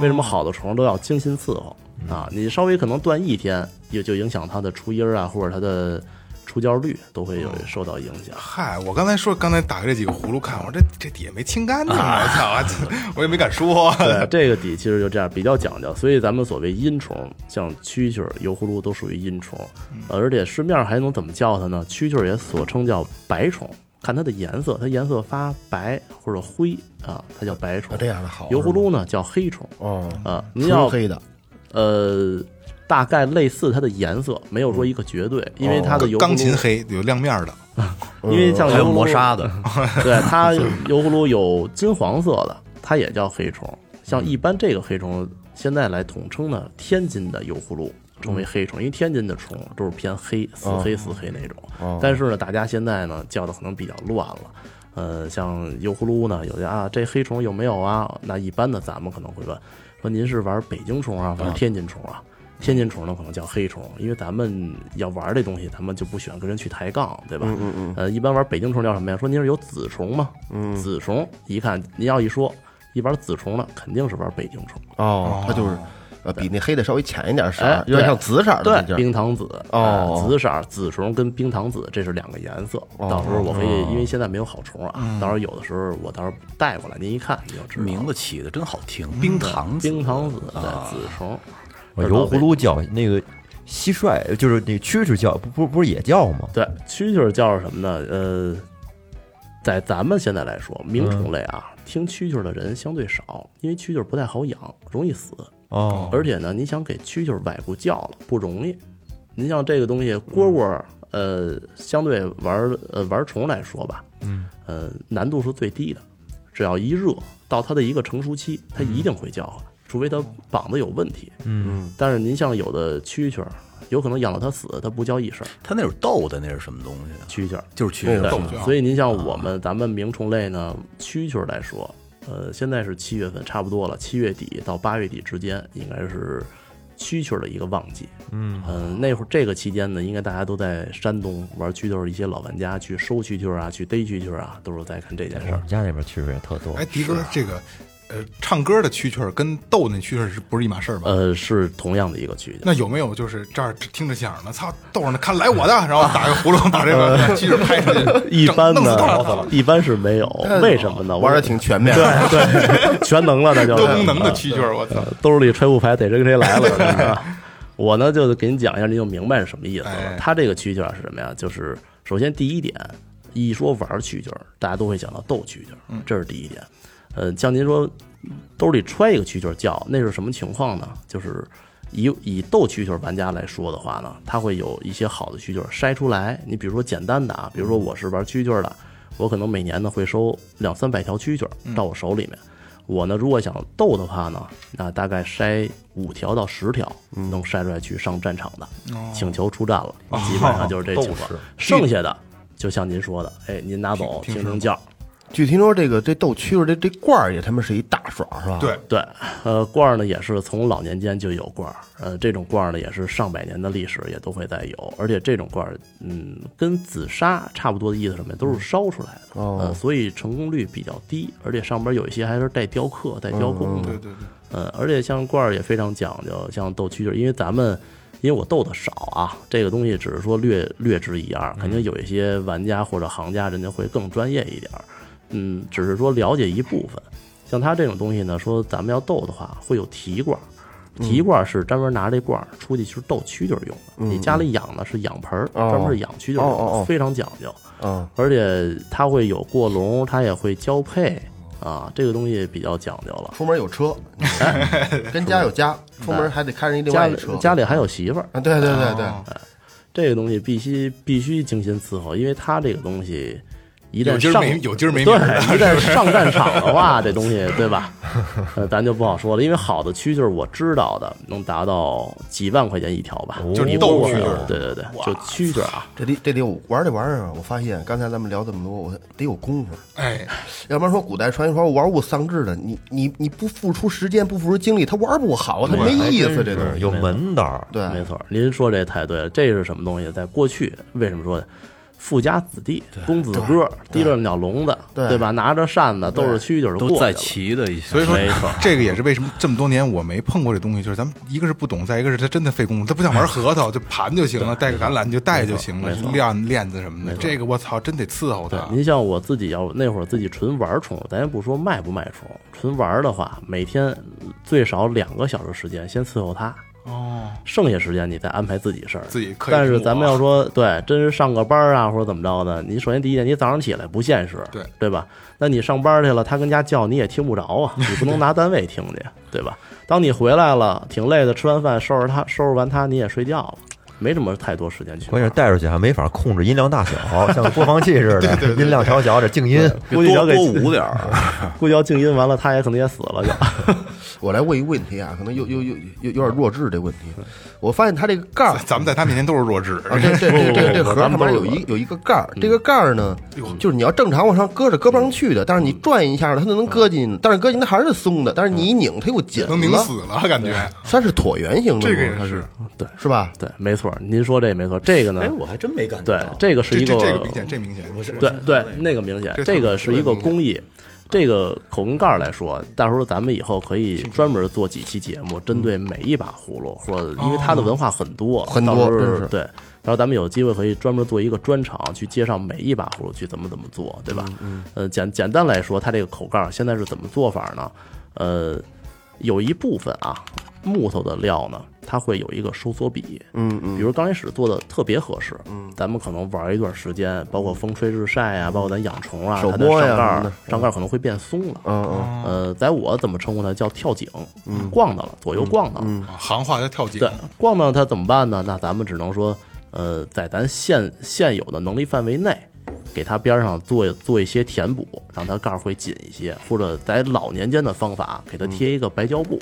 为什么好的虫都要精心伺候啊？你稍微可能断一天，也就影响它的出音儿啊，或者它的出胶率都会有受到影响。嗨，我刚才说刚才打开这几个葫芦看，我说这这底下没清干净，我操，*laughs* 我也没敢说。对，这个底其实就这样，比较讲究。所以咱们所谓阴虫，像蛐蛐儿、油葫芦都属于阴虫，而且市面上还能怎么叫它呢？蛐蛐儿也所称叫白虫，看它的颜色，它颜色发白或者灰啊，它叫白虫啊。这样的好。油葫芦呢叫黑虫哦，啊，您要纯黑的呃。大概类似它的颜色，没有说一个绝对，因为它的油钢琴黑有亮面的，*laughs* 因为像还有油葫芦磨砂的，对，它 *laughs* 油葫芦有金黄色的，它也叫黑虫。像一般这个黑虫，现在来统称呢，天津的油葫芦称为黑虫，因为天津的虫都是偏黑、死黑、死黑那种。但是呢，大家现在呢叫的可能比较乱了。呃，像油葫芦呢，有些啊，这黑虫有没有啊？那一般的咱们可能会问，说您是玩北京虫啊，还是天津虫啊？天津虫呢可能叫黑虫，因为咱们要玩这东西，咱们就不喜欢跟人去抬杠，对吧？嗯嗯呃，一般玩北京虫叫什么呀？说您是有紫虫吗？嗯，紫虫一看您要一说一玩紫虫呢，肯定是玩北京虫。哦，它就是呃比那黑的稍微浅一点色有点像紫色儿的对。冰糖紫哦呃紫色儿紫虫跟冰糖紫这是两个颜色。到时候我可以，因为现在没有好虫啊，到时候有的时候我到时候带过来，您一看你就知道。名字起的真好听，冰糖冰糖紫对紫虫，油葫芦叫那个蟋蟀，就是那蛐蛐叫，不不不是也叫吗？对，蛐蛐儿叫什么呢？呃，在咱们现在来说，鸣虫类啊，听蛐蛐的人相对少，因为蛐蛐不太好养，容易死。哦，而且呢，你想给蛐蛐儿崴过叫了不容易。您像这个东西，蝈蝈，呃，相对玩儿呃玩虫来说吧，嗯，呃，难度是最低的。只要一热，到它的一个成熟期，它一定会叫唤，除非它膀子有问题。嗯，但是您像有的蛐蛐儿，有可能养到它死，它不叫一声它那是逗的，那是什么东西啊？蛐蛐儿。就是蛐蛐对逗趣啊所以您像我们咱们鸣虫类呢，蛐蛐儿来说，呃，现在是七月份，差不多了，七月底到八月底之间应该是蛐蛐儿的一个旺季。嗯那会儿这个期间呢，应该大家都在山东玩蛐蛐儿，一些老玩家去收蛐蛐儿啊，去逮蛐蛐儿啊，都是在看这件事儿我们。家那边蛐蛐也特多哎，，迪哥，这个呃，唱歌的蛐蛐儿跟逗那蛐蛐儿是不是一码事儿吧？呃，是同样的一个蛐蛐。那有没有就是这儿听着响呢？操，逗着呢，看来我的，*laughs* 然后打个葫芦把这个 *laughs* 蛐蛐儿拍出去，一般呢，一般是没有，为什么呢？玩的挺全面。对对，全能了，那就 *laughs* 是都能的蛐蛐儿，我操！兜里揣副牌，逮谁跟谁来了。我呢就给你讲一下，你就明白是什么意思哎了。它这个蛐蛐儿是什么呀？就是首先第一点，一说玩蛐蛐儿，大家都会想到逗蛐蛐儿，这是第一点。呃，像您说兜里揣一个蛐蛐叫，那是什么情况呢？就是以以斗蛐蛐玩家来说的话呢，他会有一些好的蛐蛐筛出来。你比如说简单的啊，比如说我是玩蛐蛐的，我可能每年呢会收两三百条蛐蛐到我手里面。我呢，如果想斗的话呢，那大概筛五条到十条，能筛出来去上战场的，请求出战了，基本上就是这情况。剩下的就像您说的，哎，您拿走听听叫。据听说这个这斗蛐儿这这罐儿也他妈是一大爽是吧？对，对，呃，罐儿呢也是从老年间就有罐儿，呃，这种罐儿呢也是上百年的历史，也都会再有，而且这种罐儿，嗯，跟紫砂差不多的意思，什么呀，都是烧出来的，哦。呃，所以成功率比较低，而且上边有一些还是带雕刻、带雕工的，对对对，嗯，而且像罐儿也非常讲究，像斗蛐蛐儿，因为咱们因为我斗的少啊，这个东西只是说略略知一二，肯定有一些玩家或者行家人家会更专业一点儿，嗯，只是说了解一部分。像它这种东西呢，说咱们要斗的话，会有提罐儿。提罐儿是专门拿这罐儿出去去斗蛐蛐儿用的，你家里养的是养盆儿，哦专门是养蛐蛐儿用的，哦哦哦非常讲究。嗯，而且它会有过笼，它也会交配啊，这个东西比较讲究了。出门有车，*laughs* 跟家有家，出门还得开着一另家里外一车。家里还有媳妇儿，啊，对对对对，这个东西必须必须精心伺候，因为它这个东西一有旦上今儿没有今儿没对，一旦上战 *laughs* 场的话，这东西对吧？呃，咱就不好说了，因为好的蛐蛐儿我知道的能达到几万块钱一条吧，就是斗蛐儿对对对，就蛐蛐儿啊，这得这得有玩这玩意儿啊！我发现刚才咱们聊这么多，我得有功夫，哎，要不然说古代传说玩物丧志的，你你你不付出时间，不付出精力，他玩不好，他没意思。这东西是有门道儿。对，没错，您说这太对了。这是什么东西？在过去，为什么说呢？富家子弟、公子哥提着鸟笼子，对对吧？拿着扇子，兜着蛐蛐儿就都在过去了齐的一些，所以说没错这个也是为什么这么多年我没碰过这东西，就是咱们一个是不懂，再一个是它真的费功夫，它不像玩核桃，就盘就行了，*laughs* 带个橄榄就带就行了，链链子什么的，这个我操，真得伺候对它，。您像我自己要那会儿自己纯玩宠物，咱也不说卖不卖宠，纯玩的话，每天最少两个小时时间先伺候它，哦，剩下时间你再安排自己事儿。自己可以但是咱们要说对，真是上个班啊或者怎么着的，你首先第一点，你早上起来不现实，对对吧？那你上班去了，他跟家叫你也听不着啊，你不能 *laughs* 拿单位听去，对吧？当你回来了，挺累的，吃完饭收拾他，收拾完他你也睡觉了，没什么太多时间去。关键是带出去还没法控制音量大小，像播放器似的，*laughs* 音量调小，这静音。估计要给多多捂点儿，*laughs* 估计要静音完了，他也可能也死了就。*laughs* 我来问一个问题啊，可能有有有有有点弱智这问题。我发现它这个盖儿咱们在他面前都是弱智，啊，这这这这盒上面有一有一个盖儿，这个盖儿呢，就是你要正常往上搁着搁不上去的，但是你转一下它就能搁进，但是搁进它还是松的，但是你一拧它又紧能拧了，死了，感觉它是椭圆形的，这个也是对是吧？对，没错，您说这没错，这个呢哎，，我还真没感觉对，这个是一个这这个明显，这明显，对对，那个明显这，个是一个工艺。这个口红盖来说，到时候咱们以后可以专门做几期节目，针对每一把葫芦，或者因为它的文化很多，很多对，然后咱们有机会可以专门做一个专场，去介绍每一把葫芦去怎么怎么做，对吧？嗯呃，简简单来说，它这个口盖现在是怎么做法呢？呃，有一部分啊，木头的料呢，它会有一个收缩比，嗯嗯。比如刚开始做的特别合适，嗯，咱们可能玩一段时间，包括风吹日晒啊，包括咱养虫啊，它的手摸呀上盖上盖儿可能会变松了。嗯嗯。呃，在我怎么称呼它叫跳井，逛到了，左右逛到了。啊行话叫跳井。对，逛到它怎么办呢？那咱们只能说，呃，在咱现现有的能力范围内，给它边上做做一些填补，让它盖儿会紧一些，或者在老年间的方法给它贴一个白胶布，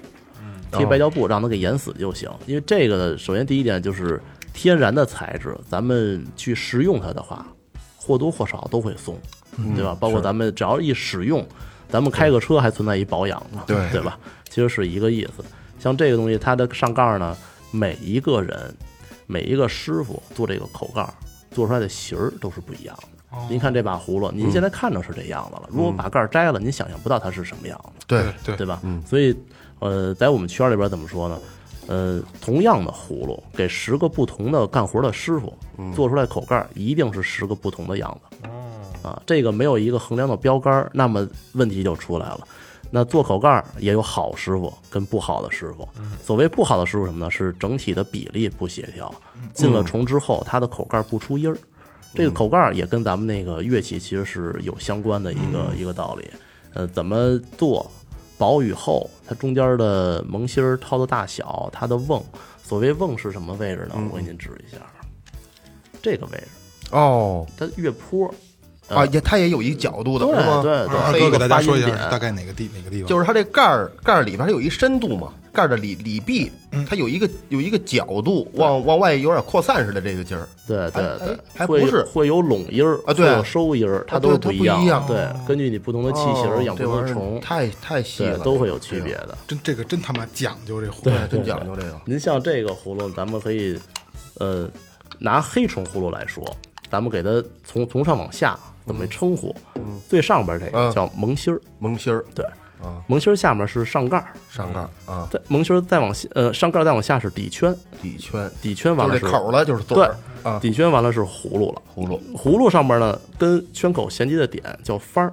贴白胶布让它给淹死就行。因为这个首先第一点就是天然的材质，咱们去食用它的话，或多或少都会松，对吧？包括咱们只要一使用。咱们开个车还存在一保养呢，对对吧？其实是一个意思。像这个东西，它的上盖儿呢，每一个人、每一个师傅做这个口盖儿做出来的形儿都是不一样的。您看这把葫芦，您现在看着是这样子了，如果把盖儿摘了，您想象不到它是什么样子。对对对吧？所以，呃，在我们圈里边怎么说呢？呃，同样的葫芦，给十个不同的干活的师傅做出来口盖儿，一定是十个不同的样子。啊，这个没有一个衡量的标杆儿，那么问题就出来了。那做口盖儿也有好师傅跟不好的师傅。所谓不好的师傅什么呢？是整体的比例不协调，进了虫之后，它的口盖儿不出音儿。这个口盖儿也跟咱们那个乐器其实是有相关的一个、一个道理。呃，怎么做薄与厚，它中间的萌芯儿、套的大小，它的瓮。所谓瓮是什么位置呢？我给您指一下，这个位置，哦它越坡。啊，也它也有一个角度的，对是吗？对对二哥给大家说一下大概哪个地哪个地方？就是它这盖儿盖儿里边它有一深度嘛，盖儿的里里壁嗯它有一个有一个角度，往往外有点扩散似的这个劲儿。对对哎对，还不是会有拢音儿啊对有收音儿，它啊都。不一样对，根据你不同的器型养不同的虫，太太细了，都会有区别的。真这个真他妈讲究这葫芦。对真讲究这个。您像这个葫芦，咱们可以，呃，拿黑虫葫芦来说，咱们给它从从上往下怎么称呼？最上边这个嗯叫萌芯儿，萌芯儿对啊，萌芯儿下面是上盖儿，上盖儿啊，再萌芯儿再往下，呃，上盖儿再往下是底圈，底圈底圈完了是口了，就是对底圈完了是葫芦了。葫芦葫芦上边呢，跟圈口衔接的点叫翻儿，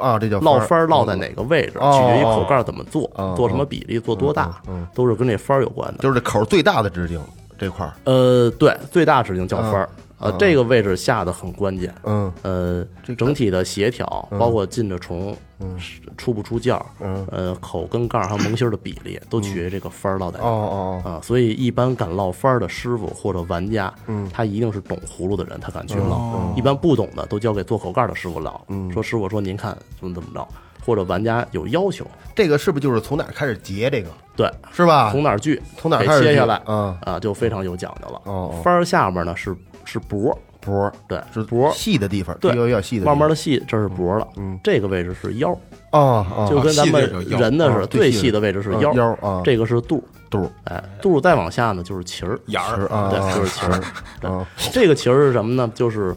啊，这叫落翻翻儿落在哪个位置，哦取决于口盖怎么做哦，做什么比例，做多大，都是跟这翻儿有关的。就是这口儿最大的直径这块儿，呃，对，最大直径叫翻儿，呃，嗯。这个位置下的很关键。嗯。呃，整体的协调，包括进着虫，是出不出叫，嗯。呃，口跟盖儿还有萌芯儿的比例，都取决于这个翻儿落在哦。哦哦，啊，所以一般敢烙翻儿的师傅或者玩家，嗯，他一定是懂葫芦的人，他敢去烙。一般不懂的都交给做口盖的师傅烙。说师傅说您看怎么怎么着，或者玩家有要求，这个是不是就是从哪儿开始结这个？对，是吧？从哪儿锯，从哪儿开始切下来，嗯。啊，就非常有讲究了。哦哦。翻儿下面呢是是脖，脖儿对，是脖，细的地方，对这个有点细的，慢慢的细，这是脖了，嗯，这个位置是腰，哦哦，就跟咱们人的似的，哦最细的位置是嗯腰，腰啊这个是肚，肚儿哎，肚再往下呢就是脐儿，眼儿啊，对，就是脐儿。对啊，这个脐儿是什么呢？就是，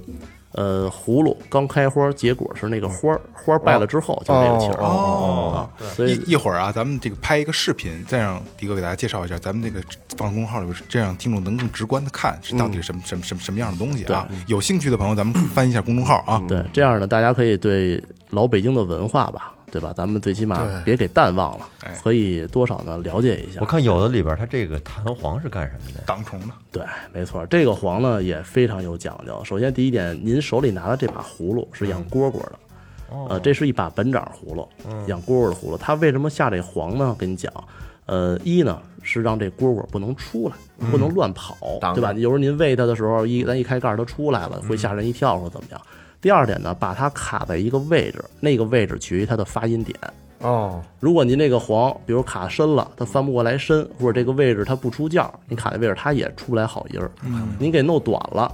呃，葫芦刚开花结果是那个花儿，花儿败了之后就是这个气儿哦啊。所一以一会儿啊，咱们这个拍一个视频，再让迪哥给大家介绍一下咱们这个放公众号里边，这样听众能更直观的看是到底是什么什么什么什么样的东西啊。有兴趣的朋友，咱们翻一下公众号啊。对这样呢，大家可以对老北京的文化吧，对吧？咱们最起码别给淡忘了哎，可以多少呢了解一下我。看有的里边它这个弹簧是干什么的？挡虫的，对，没错，这个簧呢也非常有讲究。首先第一点，您手里拿的这把葫芦是养蝈蝈的。呃，这是一把本掌葫芦，养蝈蝈的葫芦。它为什么下这黄呢？跟你讲，呃，一呢是让这蝈蝈不能出来，不能乱跑，挡对吧？有时候您喂它的时候，一咱一开盖它出来了，会吓人一跳或者怎么样。第二点呢，把它卡在一个位置，那个位置取决于它的发音点。哦如果您这个黄，比如卡深了，它翻不过来身，或者这个位置它不出叫，你卡的位置它也出不来好音儿。您给弄短了，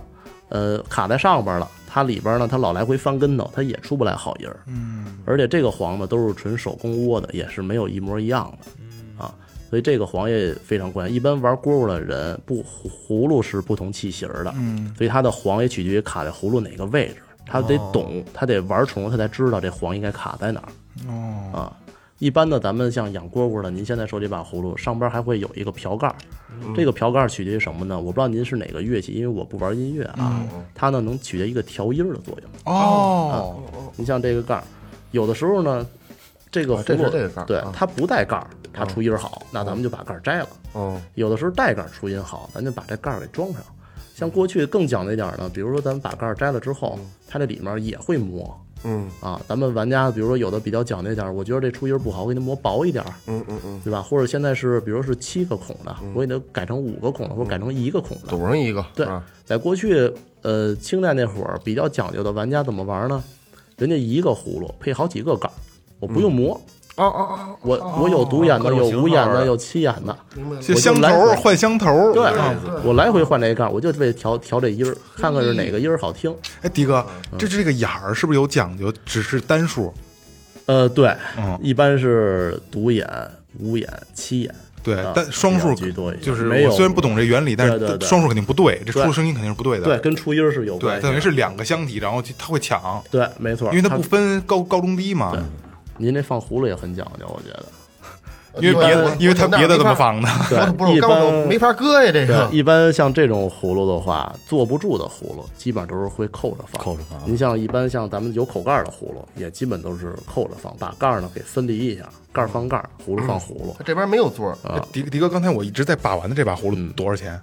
呃，卡在上边了，它里边呢它老来回翻跟头，它也出不来好音儿。嗯，而且这个黄呢都是纯手工窝的，也是没有一模一样的。啊，所以这个黄也非常关键。一般玩蝈蝈的人，不葫葫芦是不同器型的，嗯，所以它的黄也取决于卡在葫芦哪个位置，他得懂，他得玩虫，他才知道这黄应该卡在哪儿。哦啊，一般的咱们像养蝈蝈的，您现在手里把葫芦上边还会有一个瓢盖儿，这个瓢盖儿取决于什么呢？我不知道您是哪个乐器，因为我不玩音乐啊，它呢能起到一个调音儿的作用。哦，你像这个盖儿，有的时候呢，这个葫芦对它不带盖儿，它出音儿好，那咱们就把盖儿摘了。哦有的时候带盖儿出音好，咱就把这盖儿给装上。像过去更讲究一点儿呢，比如说咱们把盖儿摘了之后，它这里面也会磨嗯啊。咱们玩家比如说有的比较讲究一点儿，我觉得这出音儿不好，我给它磨薄一点儿，嗯嗯嗯，对吧？或者现在是比如是七个孔的，我给它改成五个孔的，或者改成一个孔的。堵上一个，对啊，在过去，呃，清代那会儿比较讲究的玩家怎么玩呢？人家一个葫芦配好几个盖儿，我不用磨，哦哦哦，我我有独眼的，有五眼的，有七眼的，这香头换香头。对，我来回换这盖儿，我就为调调这音儿，看看是哪个音儿好听。哎，迪哥，这这个眼儿是不是有讲究？只是单数，呃，对，嗯一般是独眼、五眼、七眼，对啊，但双数居多一些就是没有我虽然不懂这原理，但是双数肯定不对，这出声音肯定是不对的。对，跟出音儿是有，关系的。等于是两个箱体，然后它会抢，对，没错，因为它不分高高中低嘛。您这放葫芦也很讲究，我觉得。*laughs* 因为别的，因为它别的怎么放的？*laughs* 对，不是一般没法搁呀，这个，一般像这种葫芦的话，坐不住的葫芦，基本上都是会扣着放。扣着放您像一般像咱们有口盖儿的葫芦，也基本都是扣着放，把盖儿呢给分离一下，盖儿放盖儿，葫芦放葫芦。它这边没有座儿，啊，迪迪哥，刚才我一直在把玩的这把葫芦多少钱？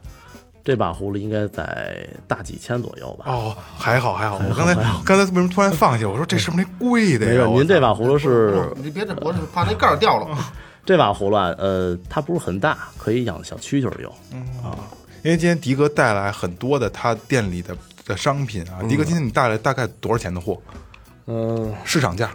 这把葫芦应该在大几千左右吧？哦，还好还好。我刚才刚才为什么突然放下？我说这是不是那贵的呀？您这把葫芦是你别这脖子怕那盖儿掉了。*laughs* 这把葫芦啊，呃，它不是很大，可以养小蛐蛐儿用。因为今天迪哥带来很多的他店里的的商品啊。迪哥，今天你带来大概多少钱的货？嗯，市场价？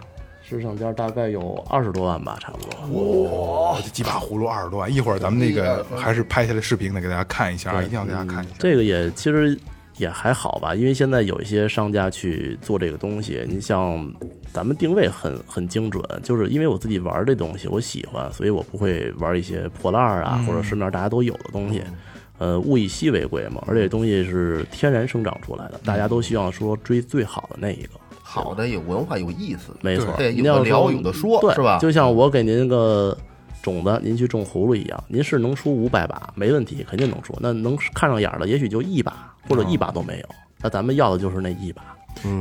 市场价大概有二十多万吧，差不多。哇，这几把葫芦二十多万。一会儿咱们那个还是拍下来视频的，给大家看一下啊，一定要给大家看一下。这个也其实也还好吧，因为现在有一些商家去做这个东西，你像咱们定位很很精准，就是因为我自己玩这东西，我喜欢，所以我不会玩一些破烂儿啊、或者市面大家都有的东西。呃，物以稀为贵嘛，而且东西是天然生长出来的，大家都希望说追最好的那一个。好的有文化有意思，没错，对，您要有的聊有的说，对是吧？就像我给您个种子，您去种葫芦一样，您是能出五百把，没问题，肯定能出。那能看上眼儿的，也许就一把，或者一把都没有。那咱们要的就是那一把。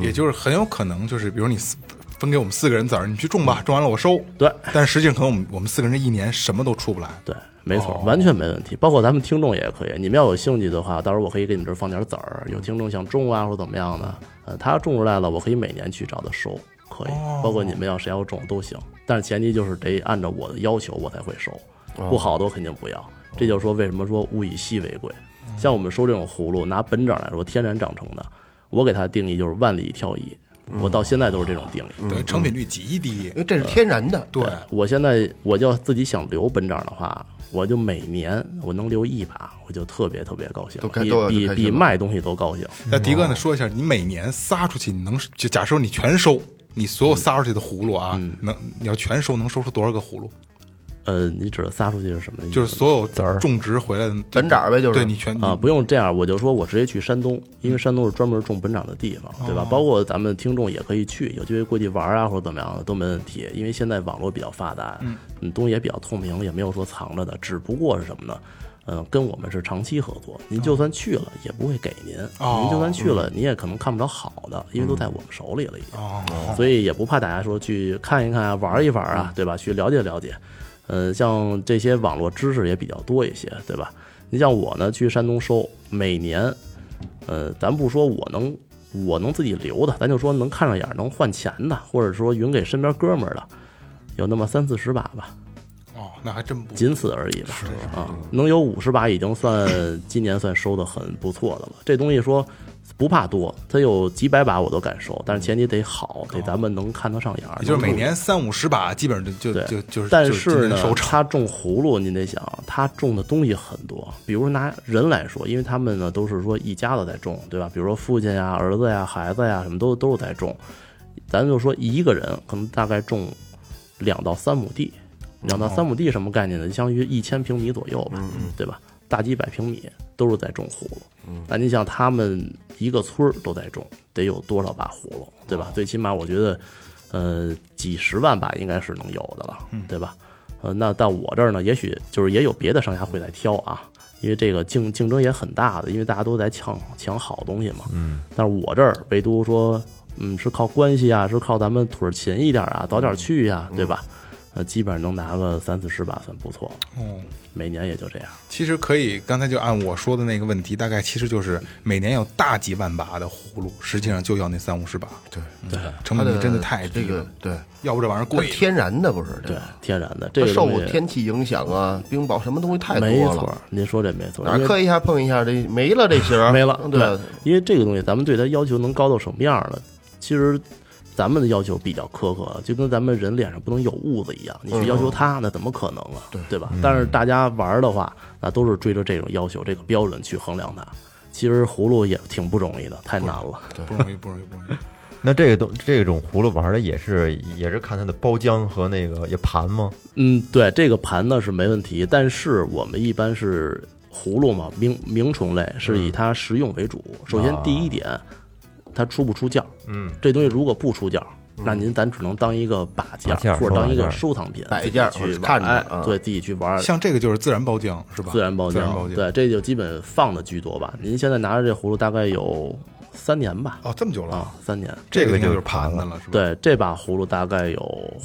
也就是很有可能就是，比如你四分给我们四个人籽儿，你去种吧，种完了我收。对但实际上可能我们我们四个人一年什么都出不来。对，没错，哦完全没问题。包括咱们听众也可以，你们要有兴趣的话，到时候我可以给你们这儿放点籽儿。有听众想种啊，或者怎么样的，呃，他种出来了，我可以每年去找他收，可以。包括你们要谁要种都行，但是前提就是得按照我的要求我才会收，不好的我肯定不要。这就是说为什么说物以稀为贵。像我们收这种葫芦，拿本长来说，天然长成的，我给它定义就是万里挑一，我到现在都是这种定义。等于成品率极低因。为这是天然的，对，我现在我就自己想留本掌的话，我就每年我能留一把，我就特别特别高兴比比比卖东西都高兴。那迪哥呢？说一下，你每年撒出去，你能就假设你全收，你所有撒出去的葫芦啊，能你要全收，能收出多少个葫芦？呃，你指的撒出去是什么意思？就是所有籽儿种植回来的本长呗就是对你全啊，不用这样，我就说我直接去山东，因为山东是专门种本长的地方，对吧？包括咱们听众也可以去，有机会过去玩啊，或者怎么样的都没问题。因为现在网络比较发达，嗯，东西也比较透明，也没有说藏着的。只不过是什么呢？嗯，跟我们是长期合作，您就算去了也不会给您，哦您就算去了，你也可能看不着好的，因为都在我们手里了已经。哦，所以也不怕大家说去看一看啊，玩一玩啊，对吧？去了解了解。呃，像这些网络知识也比较多一些，对吧？你像我呢，去山东收，每年，呃，咱不说我能我能自己留的，咱就说能看上眼儿能换钱的，或者说匀给身边哥们儿的，有那么三四十把吧，哦，那还真不仅此而已吧。啊，能有五十把已经算今年算收的很不错的了。这东西说不怕多，它有几百把我都敢收，但是前提得好，得咱们能看得上眼儿。也就是每年三五十把，基本上就就对就就是但是呢他种葫芦，您得想，他种的东西很多。比如拿人来说，因为他们呢都是说一家子在种，对吧？比如说父亲呀、儿子呀、孩子呀，什么都都是在种。咱就说一个人可能大概种两到三亩地，两到三亩地什么概念呢？就相当于一千平米左右吧，对吧？大几百平米都是在种葫芦。那你想，他们一个村儿都在种，得有多少把葫芦，对吧？最起码我觉得，呃，几十万把应该是能有的了，对吧？呃，那到我这儿呢，也许就是也有别的商家会来挑啊，因为这个竞竞争也很大的，因为大家都在抢抢好东西嘛。嗯。但是我这儿唯独说，嗯，是靠关系啊，是靠咱们腿儿勤一点啊，早点去呀、对吧？呃，基本上能拿个三四十把算不错了，哦，每年也就这样。其实可以，刚才就按我说的那个问题，大概其实就是每年有大几万把的葫芦，实际上就要那三五十把。对对，成本真的太低了这个，对，要不这玩意儿它贵。天然的不是这对个，，天然的这它受天气影响啊，冰雹什么东西太没错多了，，您说这没错，哪磕一下碰一下，这没了这型儿没了，对，因为这个东西咱们对它要求能高到什么样了？其实咱们的要求比较苛刻，就跟咱们人脸上不能有痦子一样，你去要求它，那怎么可能啊？对对吧？但是大家玩的话，那都是追着这种要求、这个标准去衡量它。其实葫芦也挺不容易的，太难了。不容易，不容易，不容易。那这个东这种葫芦玩的也是也是看它的包浆和那个也盘吗？嗯，对，这个盘呢是没问题，但是我们一般是葫芦嘛，鸣鸣虫类是以它食用为主。首先第一点，它出不出价？嗯，这东西如果不出价，那您咱只能当一个把件儿或者当一个收收藏品摆件儿去看对自己去玩。像这个就是自然包浆是吧？自然包浆。对，这就基本放的居多吧。您现在拿着这葫芦大概有三年吧？哦，这么久了啊，，三年。这个就是盘子了，是吧？对，这把葫芦大概有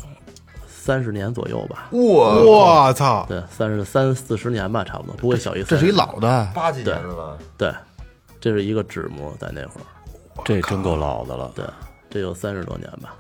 三十年左右吧。哇，我操！对，三十三四十年吧，差不多，不会小于这是一老的，八几对年的了，对，这是一个纸模，在那会儿，这真够老的了。对，这有三十多年吧，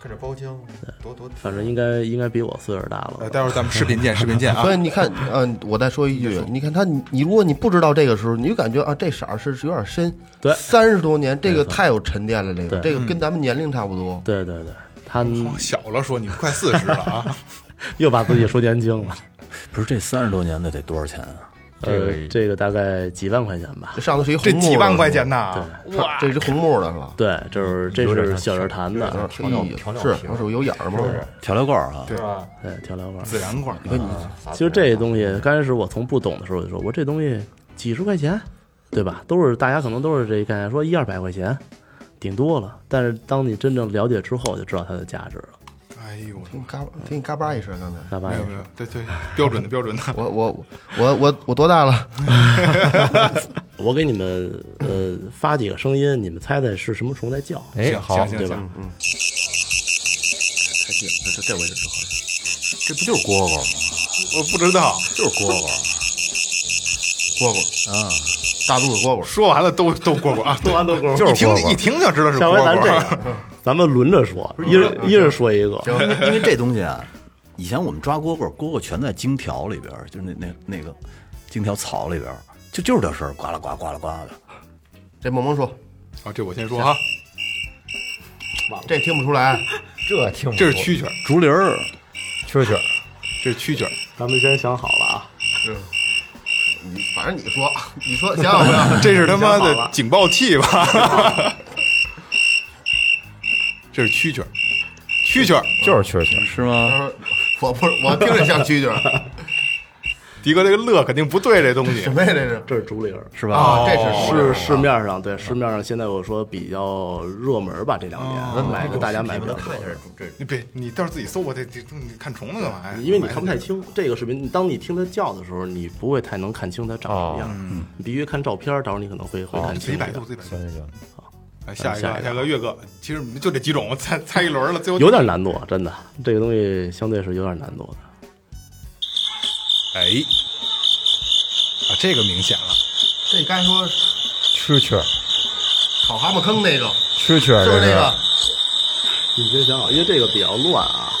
看这包浆多多反正应该应该比我岁数大了呃，待会儿咱们视频见，*laughs* 视频见啊所！以你看，嗯，我再说一句，你看他，你你如果你不知道这个时候，你就感觉啊，这色儿是是有点深。对三十多年，这个太有沉淀了，这个对这个跟咱们年龄差不多。对对对，他哦小了说你快四十了啊！*laughs* 又把自己说年轻了。*laughs* 不是这三十多年的得多少钱啊？这个呃，这个大概几万块钱吧这。上头是一这红木的几万块钱，呐！哇，这是红木的是吧？对，就是这是小人弹的，调料调料是，瓶它是有眼儿吗？调料罐儿啊，对吧？对，调料罐。自然罐儿，其实这东西刚开始我从不懂的时候我就说，我这东西几十块钱，对吧？都是大家可能都是这概念，说一二百块钱，顶多了。但是当你真正了解之后，就知道它的价值了。哎呦，听嘎听你嘎巴一声，刚才嘎巴没有没有，对对，标准的标准的。*laughs* 我我我我我多大了？*laughs* 我给你们呃发几个声音，你们猜猜是什么虫在叫？哎，好行，行对吧嗯，太近，这这这位置正好。这不就是蝈蝈吗？我不知道，就是蝈蝈蝈蝈，啊！大肚子蝈蝈。说完了都都蝈蝈啊，*laughs* 说完都蝈蝈。就是一听一听就知道是下回咱这蝈蝈。样，咱们轮着说，一人一人说一个。因为因为这东西啊，以前我们抓蝈蝈，蝈蝈全在荆条里边，就是那那那个荆条草里边，就就是这事儿，呱啦呱呱啦呱的。这萌萌说，啊，这我先说啊，这听不出来。这听不出这是蛐蛐，竹林儿，蛐蛐，这是蛐蛐。咱们先想好了啊，你反正你说，你说想想不想？*laughs* 这是他妈的警报器吧？*laughs* 这是蛐蛐儿，蛐蛐儿。就是蛐蛐儿。是吗？他 *laughs* 说我不是，我听着像蛐蛐儿。迪哥这个乐肯定不对，这东西什么呀？这是这是竹林儿。是吧？啊，这是市市面上对市面上现在我说比较热门吧，这两年买的大家买比较多。你别，你到时候自己搜吧，这这你看虫子干嘛呀？因为你看不太清这个视频，当你听它叫的时候，你不会太能看清它长什么样。你必须看照片，到时候你可能会会看清这个自己百度，。自己百度。行行行，哎，下一个，下一个下一个岳哥，其实就这几种，我猜猜一轮了，最后有点难度，真的，这个东西相对是有点难度的。哎，啊，这个明显了，这刚才说蛐蛐儿，炒蛤蟆坑那个，蛐蛐就是那个。你先想好，因为这个比较乱啊。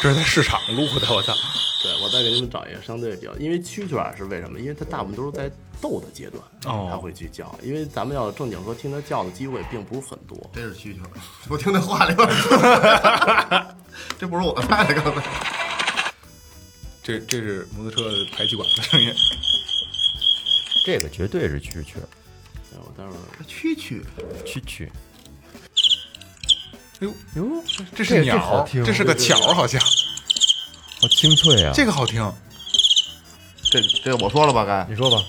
这是在市场录的，我操！对，我再给你们找一个相对比较，因为蛐蛐儿是为什么？因为它大部分都是在斗的阶段，哦它会去叫。因为咱们要正经说听他叫的机会并不是很多。这是蛐蛐儿，我听那话里边儿，这不是我卖的，刚才。这这是摩托车排气管的声音，这个绝对是蛐蛐我待会儿蛐蛐，蛐蛐。哎呦呦，这是这这好鸟，听这是个巧儿，好像好清脆啊！这个好听。这这我说了吧？该你说吧，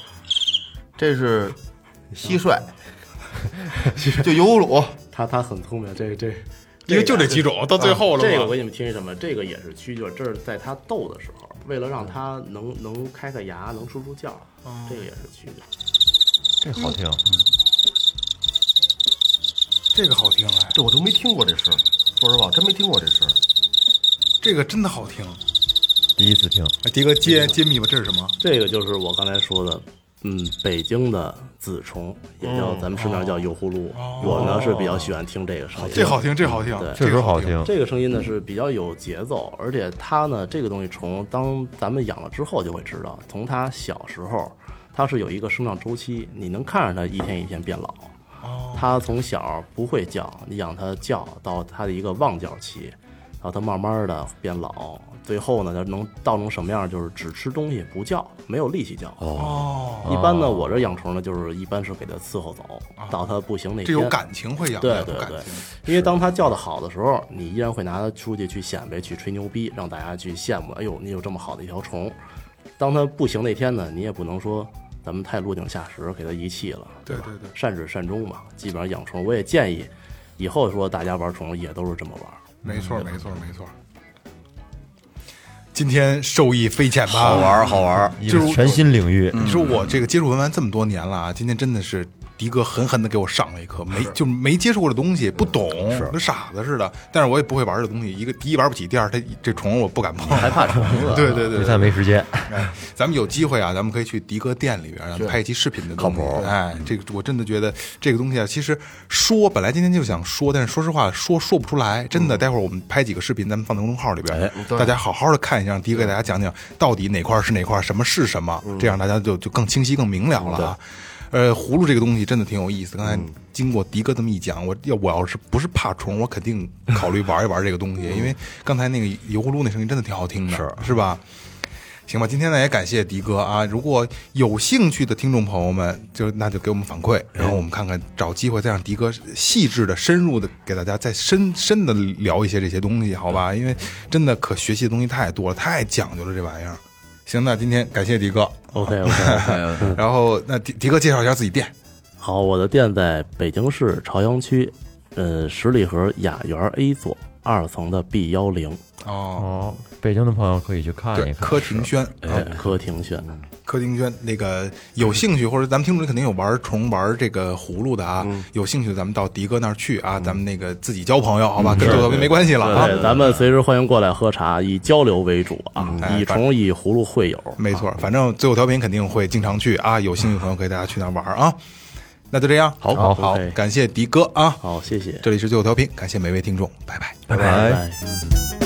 这是蟋蟀，*laughs* 就油葫芦。他他很聪明，这这因为就这几种，到最后了嘛。这个我给你们听一什么？这个也是蛐蛐儿，这是在它斗的时候，为了让它能能开开牙，能出出叫，这个也是蛐蛐儿。这好听。嗯这个好听哎，这我都没听过这声儿，说实话，真没听过这声儿。这个真的好听。第一次听，哎，迪哥揭揭秘吧，这是什么？这个就是我刚才说的，嗯，北京的紫虫，也叫咱们市面上叫油葫芦。我呢是比较喜欢听这个声音，这好听，这好听，对确实好听。这个声音呢是比较有节奏，而且它呢这个东西虫，当咱们养了之后就会知道，从它小时候，它是有一个生长周期，你能看着它一天一天变老。它从小不会叫，你养它叫到它的一个旺叫期，然后它慢慢的变老，最后呢，它能到成什么样？就是只吃东西不叫，没有力气叫。哦，一般呢，我这养虫呢，就是一般是给它伺候走，到它不行那天。这有感情会养，对对对因为当它叫的好的时候，你依然会拿它出去去显摆、去吹牛逼，让大家去羡慕。哎呦，你有这么好的一条虫。当它不行那天呢，你也不能说咱们太落井下石，给它遗弃了。对对对善始善终嘛。基本上养虫，我也建议以后说大家玩虫也都是这么玩。没错，没错，没错。今天受益匪浅吧？好玩儿好玩儿，一个全新领域，你说我这个接触文玩这么多年了啊，今天真的是迪哥狠狠的给我上了一课，没就没接触过的东西，不懂，跟傻子似的。但是我也不会玩这东西，一个第一玩不起，第二他这虫我不敢碰，*laughs* 害怕虫子 *laughs* 对对对因为他没时间。哎，咱们有机会啊，咱们可以去迪哥店里边，咱们拍一期视频的东西。靠谱。哎，这个我真的觉得这个东西啊，其实说本来今天就想说，但是说实话说说不出来。真的，待会儿我们拍几个视频，咱们放在公众号里边，大家好好的看一下，让迪哥给大家讲讲到底哪块是哪块，什么是什么，这样大家就就更清晰、更明了了啊。呃，葫芦这个东西真的挺有意思。刚才经过迪哥这么一讲，我要我要是不是怕虫，我肯定考虑玩一玩这个东西，因为刚才那个油葫芦那声音真的挺好听的，是是吧？行吧，今天呢也感谢迪哥啊！如果有兴趣的听众朋友们，就那就给我们反馈，然后我们看看找机会再让迪哥细致的、深入的给大家再深深的聊一些这些东西，好吧？因为真的可学习的东西太多了，太讲究了这玩意儿。行，那今天感谢迪哥，OK OK。*laughs* 然后那迪迪哥介绍一下自己店，好，我的店在北京市朝阳区，呃，十里河雅园 A 座二层的 B 幺零，哦，哦，北京的朋友可以去看，一看。柯庭轩，哎，柯庭轩。柯庭轩，那个有兴趣或者咱们听众里肯定有玩虫、玩这个葫芦的啊，有兴趣的咱们到迪哥那儿去啊，咱们那个自己交朋友，好吧，跟这个没关系了啊。咱们随时欢迎过来喝茶，以交流为主啊，哎以虫以葫芦会友。没错，反正最后调频肯定会经常去啊，有兴趣的朋友可以大家去那儿玩啊。那就这样，好好好感谢迪哥啊，好，谢谢，这里是最后调频，感谢每位听众，拜拜。拜拜拜。